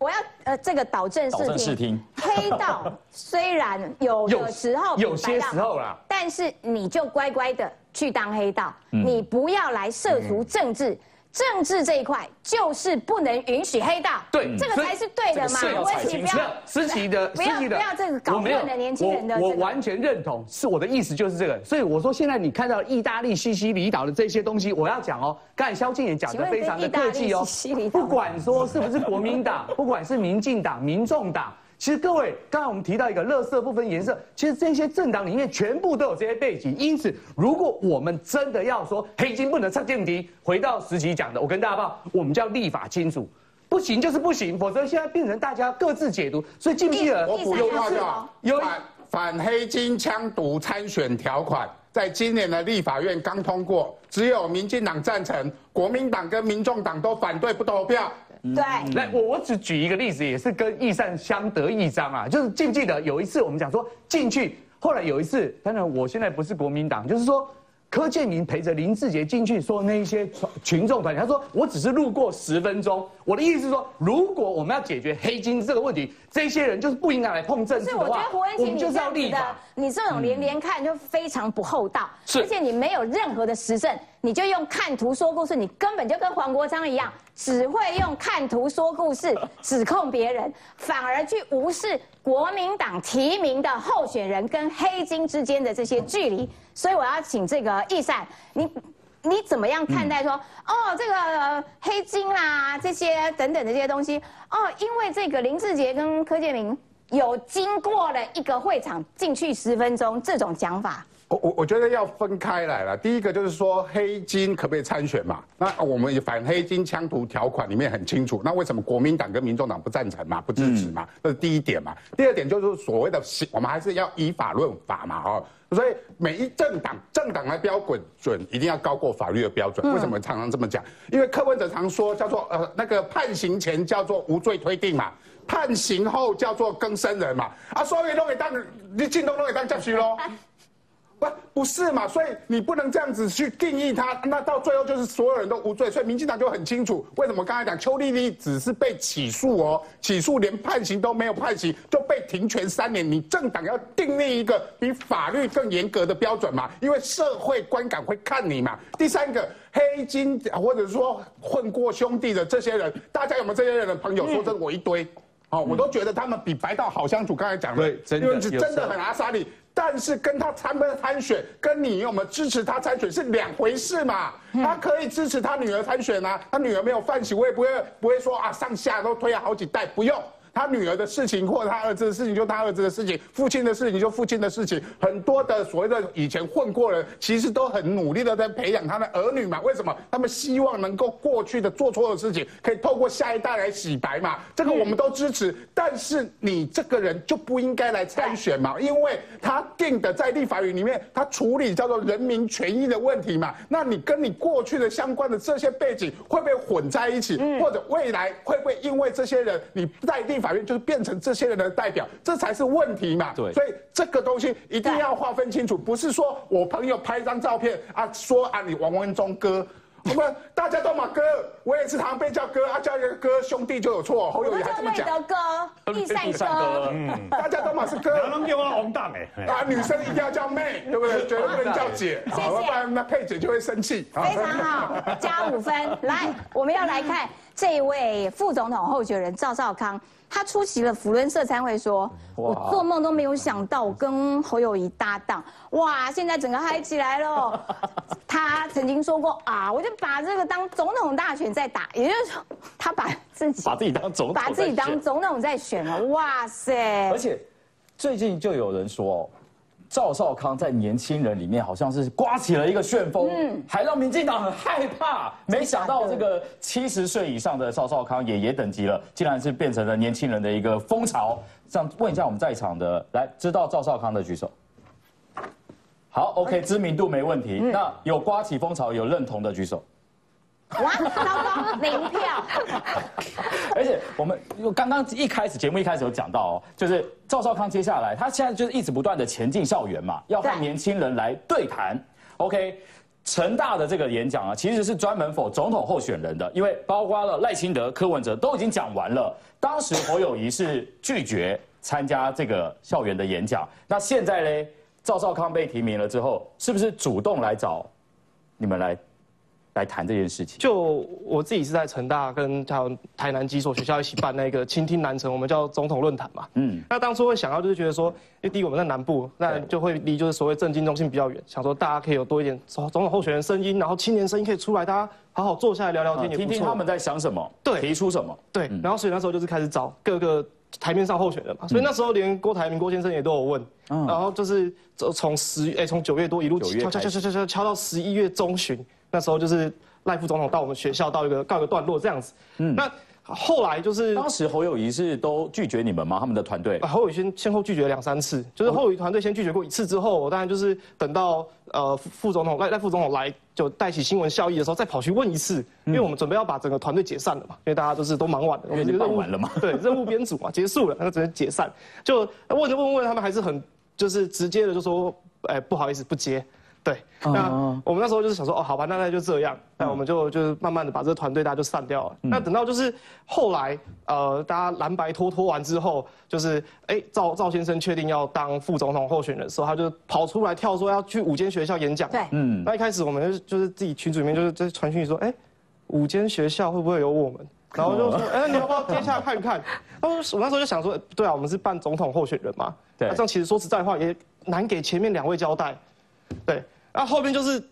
我要呃这个导正视听，黑道虽然有的时候有些时候啦，但是你就乖乖的去当黑道，你不要来涉足政治。政治这一块就是不能允许黑道，对，这个才是对的嘛。问题不要思琪的，不要不要这个搞乱的年轻人的。我完全认同，是我的意思就是这个。所以我说现在你看到意大利西西里岛的这些东西，我要讲哦。刚才萧敬也讲的非常的客气哦。不管说是不是国民党，不管是民进党、民众党。其实各位，刚才我们提到一个乐色不分颜色，其实这些政党里面全部都有这些背景。因此，如果我们真的要说黑金不能上见敌，回到十集讲的，我跟大家报，我们叫立法清楚，不行就是不行，否则现在变成大家各自解读。所以记不记得我补充一下，有反反黑金枪毒参选条款，在今年的立法院刚通过，只有民进党赞成，国民党跟民众党都反对不投票。对，来我我只举一个例子，也是跟易善相得益彰啊。就是记不记得有一次我们讲说进去，后来有一次，当然我现在不是国民党，就是说柯建明陪着林志杰进去说那一些群众团体，他说我只是路过十分钟。我的意思是说，如果我们要解决黑金这个问题，这些人就是不应该来碰政治的话，我们就是要立法。你这种连连看就非常不厚道，而且你没有任何的实证，你就用看图说故事，你根本就跟黄国昌一样，只会用看图说故事 指控别人，反而去无视国民党提名的候选人跟黑金之间的这些距离。所以我要请这个易善，你你怎么样看待说哦这个黑金啦这些等等的这些东西哦，因为这个林志杰跟柯建明。有经过了一个会场进去十分钟这种讲法，我我我觉得要分开来了。第一个就是说黑金可不可以参选嘛？那我们反黑金枪图条款里面很清楚。那为什么国民党跟民众党不赞成嘛？不支持嘛？这是第一点嘛。第二点就是所谓的我们还是要以法论法嘛，哦。所以每一政党政党的标准一定要高过法律的标准。为什么常常这么讲？因为柯文哲常说叫做呃那个判刑前叫做无罪推定嘛。判刑后叫做更生人嘛，啊，所以都给当你进都都给当教区喽，不不是嘛？所以你不能这样子去定义他，那到最后就是所有人都无罪。所以民进党就很清楚，为什么刚才讲邱丽丽只是被起诉哦，起诉连判刑都没有判刑就被停权三年。你政党要订立一个比法律更严格的标准嘛，因为社会观感会看你嘛。第三个黑金或者说混过兄弟的这些人，大家有没有这些人的朋友？说真，我一堆。哦，我都觉得他们比白道好相处。刚才讲的，因为是真的很阿莎利，但是跟他参不参选，跟你有没有支持他参选是两回事嘛。他可以支持他女儿参选啊，他女儿没有犯行，我也不会不会说啊，上下都推了好几代，不用。他女儿的事情或他儿子的事情就他儿子的事情，父亲的事情就父亲的事情。很多的所谓的以前混过人，其实都很努力的在培养他的儿女嘛。为什么？他们希望能够过去的做错的事情，可以透过下一代来洗白嘛。这个我们都支持。但是你这个人就不应该来参选嘛，因为他定的在立法院里面，他处理叫做人民权益的问题嘛。那你跟你过去的相关的这些背景会不会混在一起？或者未来会不会因为这些人你在立？法院就是变成这些人的代表，这才是问题嘛。对，所以这个东西一定要划分清楚，不是说我朋友拍一张照片啊，说啊你王文忠哥。我们大家都嘛哥，我也是常被叫哥，啊叫一个哥兄弟就有错，侯友谊还这么讲。德哥，第三哥，嗯，大家都嘛是哥。能叫我红大美。啊，女生一定要叫妹，对不对？绝对不能叫姐，谢谢。不然那佩姐就会生气。非常好，加五分。来，我们要来看这一位副总统候选人赵少康。他出席了福伦社参会，说：“我做梦都没有想到，我跟侯友谊搭档，哇！现在整个嗨起来了。他曾经说过啊，我就把这个当总统大选在打，也就是说，他把自己把自己当总统，把自己当总统在选了。哇塞！而且最近就有人说。”赵少康在年轻人里面好像是刮起了一个旋风，嗯，还让民进党很害怕。没想到这个七十岁以上的赵少康爷爷等级了，竟然是变成了年轻人的一个风潮。这样问一下我们在场的，来知道赵少康的举手。好，OK，知名度没问题。那有刮起风潮、有认同的举手。哇，糟糕，零票。而且我们刚刚一开始节目一开始有讲到哦，就是赵少康接下来他现在就是一直不断的前进校园嘛，要和年轻人来对谈。OK，成大的这个演讲啊，其实是专门否总统候选人的，因为包括了赖清德、柯文哲都已经讲完了。当时侯友谊是拒绝参加这个校园的演讲，那现在呢，赵少康被提名了之后，是不是主动来找你们来？来谈这件事情。就我自己是在成大跟还有台南几所学校一起办那个倾听南城，我们叫总统论坛嘛。嗯。那当初会想到就是觉得说，因为第一我们在南部，那就会离就是所谓政经中心比较远，想说大家可以有多一点总统候选人声音，然后青年声音可以出来，大家好好坐下来聊聊天，听听他们在想什么，对，提出什么，对。然后所以那时候就是开始找各个台面上候选人嘛，所以那时候连郭台铭郭先生也都有问，嗯然后就是从十哎从九月多一路敲敲敲敲敲敲敲到十一月中旬，那时候就是赖副总统到我们学校到一个告一个段落这样子，嗯那。后来就是当时侯友谊是都拒绝你们吗？他们的团队侯友谊先先后拒绝两三次，就是侯友谊团队先拒绝过一次之后，当然就是等到呃副总统赖赖副总统来就带起新闻效益的时候，再跑去问一次，因为我们准备要把整个团队解散了嘛，因为大家都是都忙完了，我们任务完了嘛，对，任务编组嘛结束了，那只能解散，就问着问问他们还是很就是直接的就说，哎不好意思不接。对，那我们那时候就是想说，哦，好吧，那那就这样，那我们就就是慢慢的把这个团队大家就散掉了。那等到就是后来，呃，大家蓝白拖拖完之后，就是哎，赵赵先生确定要当副总统候选人的时候，他就跑出来跳说要去五间学校演讲。对，嗯。那一开始我们就就是自己群组里面就是在传讯说，哎，五间学校会不会有我们？然后就说，哎，你要不要接下来看一看？然后我那时候就想说，对啊，我们是办总统候选人嘛，对，这样其实说实在话也难给前面两位交代。对，那后边就是，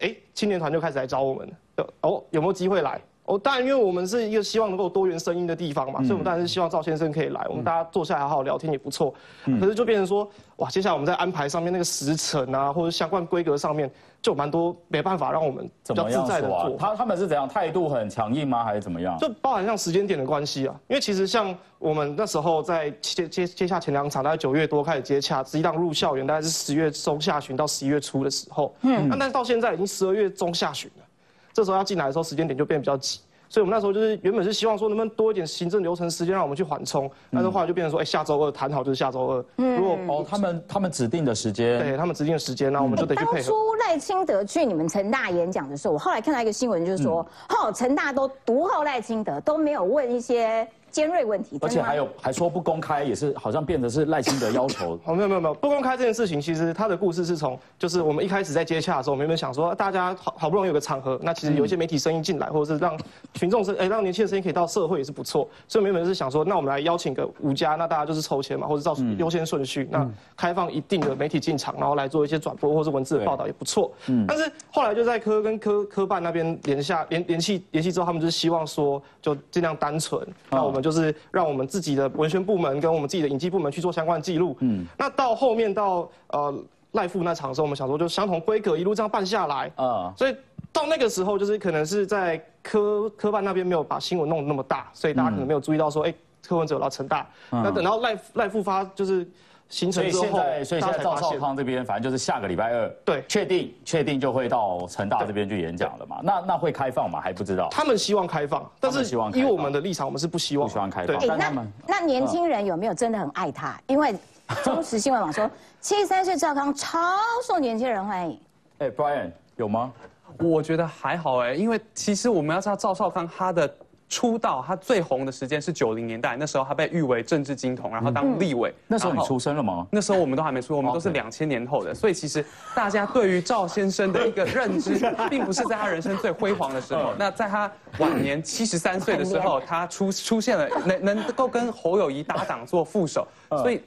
哎，青年团就开始来找我们了，哦，有没有机会来？哦，当然，因为我们是一个希望能够多元声音的地方嘛，所以我们当然是希望赵先生可以来，我们大家坐下来好好聊天也不错。可是就变成说，哇，接下来我们在安排上面那个时辰啊，或者相关规格上面，就蛮多没办法让我们比较自在的做。他他们是怎样态度很强硬吗？还是怎么样？就包含像时间点的关系啊，因为其实像我们那时候在接接接下前两场，大概九月多开始接洽，实际上入校园大概是十月中下旬到十一月初的时候。嗯，那但是到现在已经十二月中下旬了。这时候要进来的时候，时间点就变比较挤，所以我们那时候就是原本是希望说能不能多一点行政流程时间让我们去缓冲，但是后来就变成说，哎，下周二谈好就是下周二。嗯，如果哦，他们他们指定的时间，对他们指定的时间，那我们就得去配合。当初赖清德去你们成大演讲的时候，我后来看到一个新闻，就是说，哦，成大都读后赖清德，都没有问一些。尖锐问题，而且还有还说不公开，也是好像变得是赖清德要求。哦，没有没有没有，不公开这件事情，其实他的故事是从，就是我们一开始在接洽的时候，我们原本想说，大家好好不容易有个场合，那其实有一些媒体声音进来，或者是让 群众声，哎，让年轻的声音可以到社会也是不错。所以原本是想说，那我们来邀请个五家，那大家就是抽签嘛，或者照优先顺序，那开放一定的媒体进场，然后来做一些转播或是文字的报道也不错。嗯。但是后来就在科跟科科办那边联下联联系联系之后，他们就是希望说，就尽量单纯，那我们就是让我们。自己的文宣部门跟我们自己的影技部门去做相关的记录。嗯，那到后面到呃赖富那场的时候，我们想说就相同规格一路这样办下来。啊，所以到那个时候就是可能是在科科办那边没有把新闻弄得那么大，所以大家可能没有注意到说，哎，柯文哲到成大。那等到赖赖富发就是。形成之后，所以现在，所以现在赵少康这边，反正就是下个礼拜二，对，确定确定就会到成大这边去演讲了嘛？那那会开放吗？还不知道。他们希望开放，但是以我们的立场，我们是不希望。不希望开放。对，那那年轻人有没有真的很爱他？因为 中时新闻网说，七十三岁赵康超受年轻人欢迎。哎，Brian 有吗？我觉得还好哎，因为其实我们要知道赵少康他的。出道，他最红的时间是九零年代，那时候他被誉为政治金童，然后当立委。那时候你出生了吗？那时候我们都还没出，我们都是两千年后的，所以其实大家对于赵先生的一个认知，并不是在他人生最辉煌的时候。那在他晚年 七十三岁的时候，他出出现了，能能够跟侯友谊搭档做副手，所以。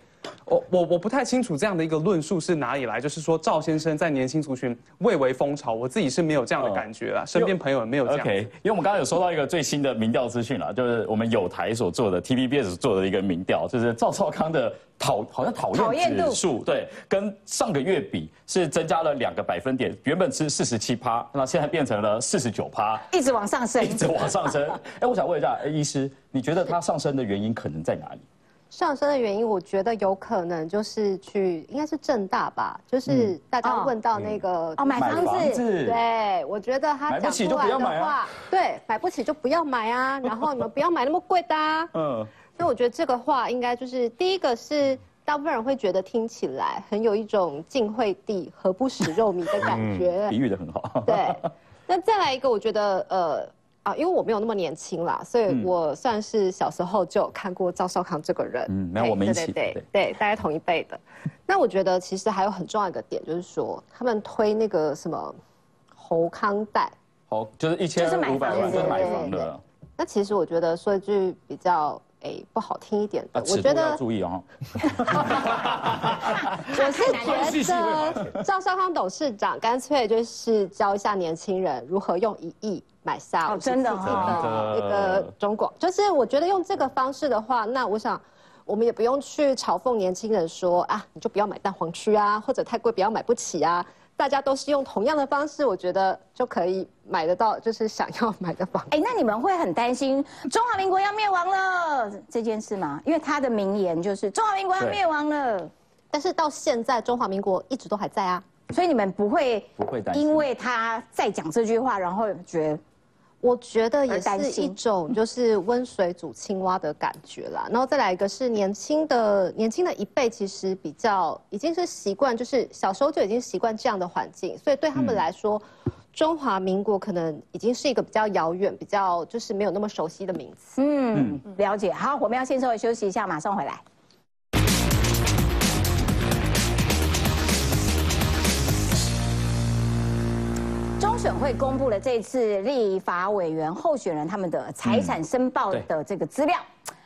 我我我不太清楚这样的一个论述是哪里来，就是说赵先生在年轻族群蔚为风潮，我自己是没有这样的感觉啦，身边朋友也没有这样。OK，因为我们刚刚有收到一个最新的民调资讯了，就是我们有台所做的 TVBS 做的一个民调，就是赵少康的讨好像讨厌指数，对，跟上个月比是增加了两个百分点，原本是四十七趴，那现在变成了四十九趴，一直往上升，一直往上升。哎，我想问一下，哎，医师，你觉得它上升的原因可能在哪里？上升的原因，我觉得有可能就是去，应该是正大吧，就是大家问到那个哦买房子，对，我觉得他讲出来的话，对，买不起就不要买啊，然后你们不要买那么贵的，嗯，所以我觉得这个话应该就是第一个是大部分人会觉得听起来很有一种晋惠帝何不食肉糜的感觉，比喻的很好，对，那再来一个，我觉得呃。啊，因为我没有那么年轻啦，所以我算是小时候就有看过赵少康这个人。嗯，那我们一起对对对，大概同一辈的。那我觉得其实还有很重要一个点，就是说他们推那个什么侯康贷，侯，就是一千五百万就是买房的。那其实我觉得说一句比较。哎，不好听一点的，我觉得注意哦。我是觉得赵少康董事长干脆就是教一下年轻人如何用一亿买下真的那个中广，就是我觉得用这个方式的话，那我想。我们也不用去嘲讽年轻人说啊，你就不要买蛋黄区啊，或者太贵不要买不起啊。大家都是用同样的方式，我觉得就可以买得到，就是想要买的房。哎，那你们会很担心中华民国要灭亡了这件事吗？因为他的名言就是中华民国要灭亡了，但是到现在中华民国一直都还在啊，所以你们不会不会担心，因为他在讲这句话，然后觉得。我觉得也是一种 就是温水煮青蛙的感觉啦，然后再来一个是年轻的年轻的一辈，其实比较已经是习惯，就是小时候就已经习惯这样的环境，所以对他们来说，中华民国可能已经是一个比较遥远、比较就是没有那么熟悉的名词。嗯，了解。好，我们要先稍微休息一下，马上回来。选会公布了这次立法委员候选人他们的财产申报的这个资料。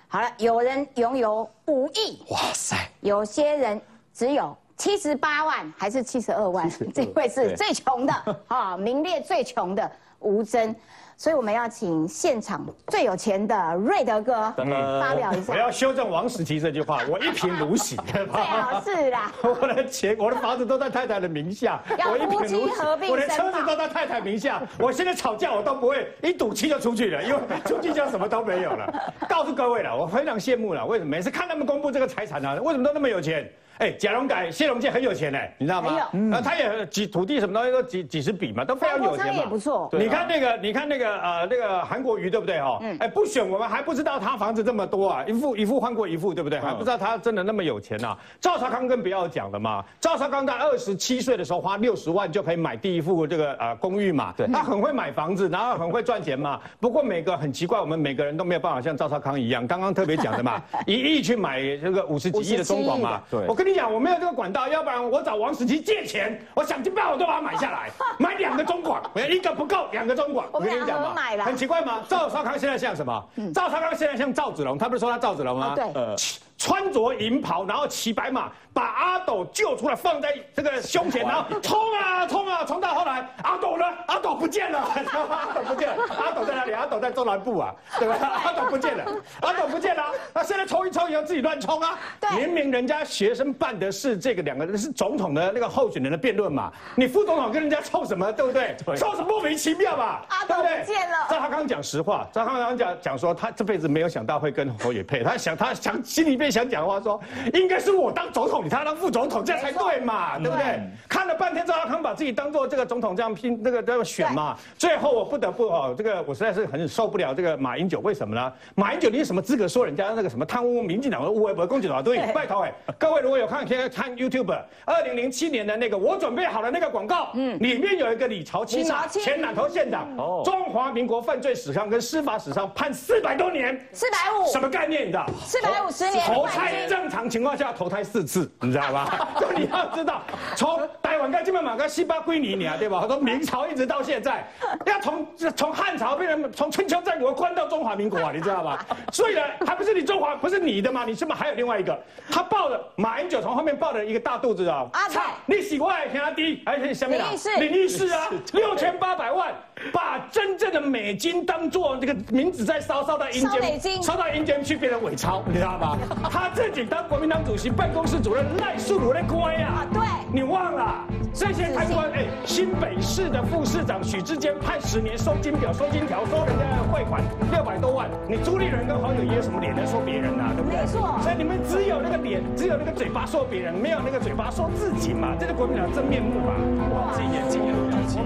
好了，有人拥有五亿，哇塞！有些人只有七十八万，还是七十二万？这位是最穷的啊，名列最穷的吴征。所以我们要请现场最有钱的瑞德哥发表一下。我要修正王石奇这句话，我一贫如洗。最好是啦。我的钱，我的房子都在太太的名下。我一贫如洗。我的车子都在太太名下。我现在吵架我都不会一赌气就出去了，因为出去就什么都没有了。告诉各位了，我非常羡慕了。为什么每次看他们公布这个财产呢？为什么都那么有钱？哎，贾龙改谢龙介很有钱呢，你知道吗？那他也几土地什么东西都几几十笔嘛，都非常有钱嘛。也不错。你看那个，你看那个呃那个韩国瑜对不对哈？哎，不选我们还不知道他房子这么多啊，一副一副换过一副对不对？还不知道他真的那么有钱呐。赵少康更不要讲了嘛，赵少康在二十七岁的时候花六十万就可以买第一副这个呃公寓嘛。对。他很会买房子，然后很会赚钱嘛。不过每个很奇怪，我们每个人都没有办法像赵少康一样，刚刚特别讲的嘛，一亿去买这个五十几亿的中广嘛。对。我跟你讲，我没有这个管。道，要不然我找王石奇借钱，我想尽办法都把它买下来，买两个中广，一个不够，两个中广。我跟你讲嘛，很奇怪吗？赵少康现在像什么？赵少康现在像赵子龙，他不是说他赵子龙吗？对，穿着银袍，然后骑白马。把阿斗救出来，放在这个胸前，然后冲啊冲啊冲到后来，阿斗呢？阿斗不见了，阿斗不见了，阿斗在哪里？阿斗在中南部啊，对吧？阿斗不见了，阿斗不见了，他现在冲一冲以后自己乱冲啊？明明人家学生办的是这个两个人是总统的那个候选人的辩论嘛，你副总统跟人家冲什么？对不对？冲是莫名其妙吧？阿斗不见了。张他刚讲实话，张他刚讲讲说他这辈子没有想到会跟侯友配，他想他想心里面想讲话说，应该是我当总统。他当副总统，这样才对嘛，对不对？看了半天，赵少康把自己当做这个总统这样拼，那个这样选嘛。最后我不得不哦，这个我实在是很受不了这个马英九，为什么呢？马英九，你有什么资格说人家那个什么贪污？民进党的污，不攻击的话，对，拜托哎，各位如果有看，现在看 YouTube，二零零七年的那个我准备好了那个广告，嗯，里面有一个李朝清啊，前南投县长，哦，中华民国犯罪史上跟司法史上判四百多年，四百五，什么概念？你知道？四百五十年，投胎正常情况下投胎四次。你知道吧？就你要知道，从台湾跟金门马跟西巴归你你啊，对吧？从明朝一直到现在，要从从汉朝变成从春秋战国关到中华民国啊，你知道吧？所以呢，还不是你中华，不是你的嘛？你是不是还有另外一个？他抱着马英九从后面抱着一个大肚子啊！阿菜，你喜欢兄弟，还是什么林义士，林义士啊，六千八百万，把真正的美金当做这个名字在烧，烧到阴间，烧到阴间去变成伪钞，你知道吗？他自己当国民党主席办公室主任。赖素如的乖呀，对，你忘了这些贪官？哎，新北市的副市长许志坚判十年收金表、收金条、收人家的汇款六百多万。你朱立伦跟黄友也有什么脸来说别人呐？对不对？没错。所以你们只有那个脸，只有那个嘴巴说别人，没有那个嘴巴说自己嘛？这是国民党真面目嘛？哇，这眼睛也有表情。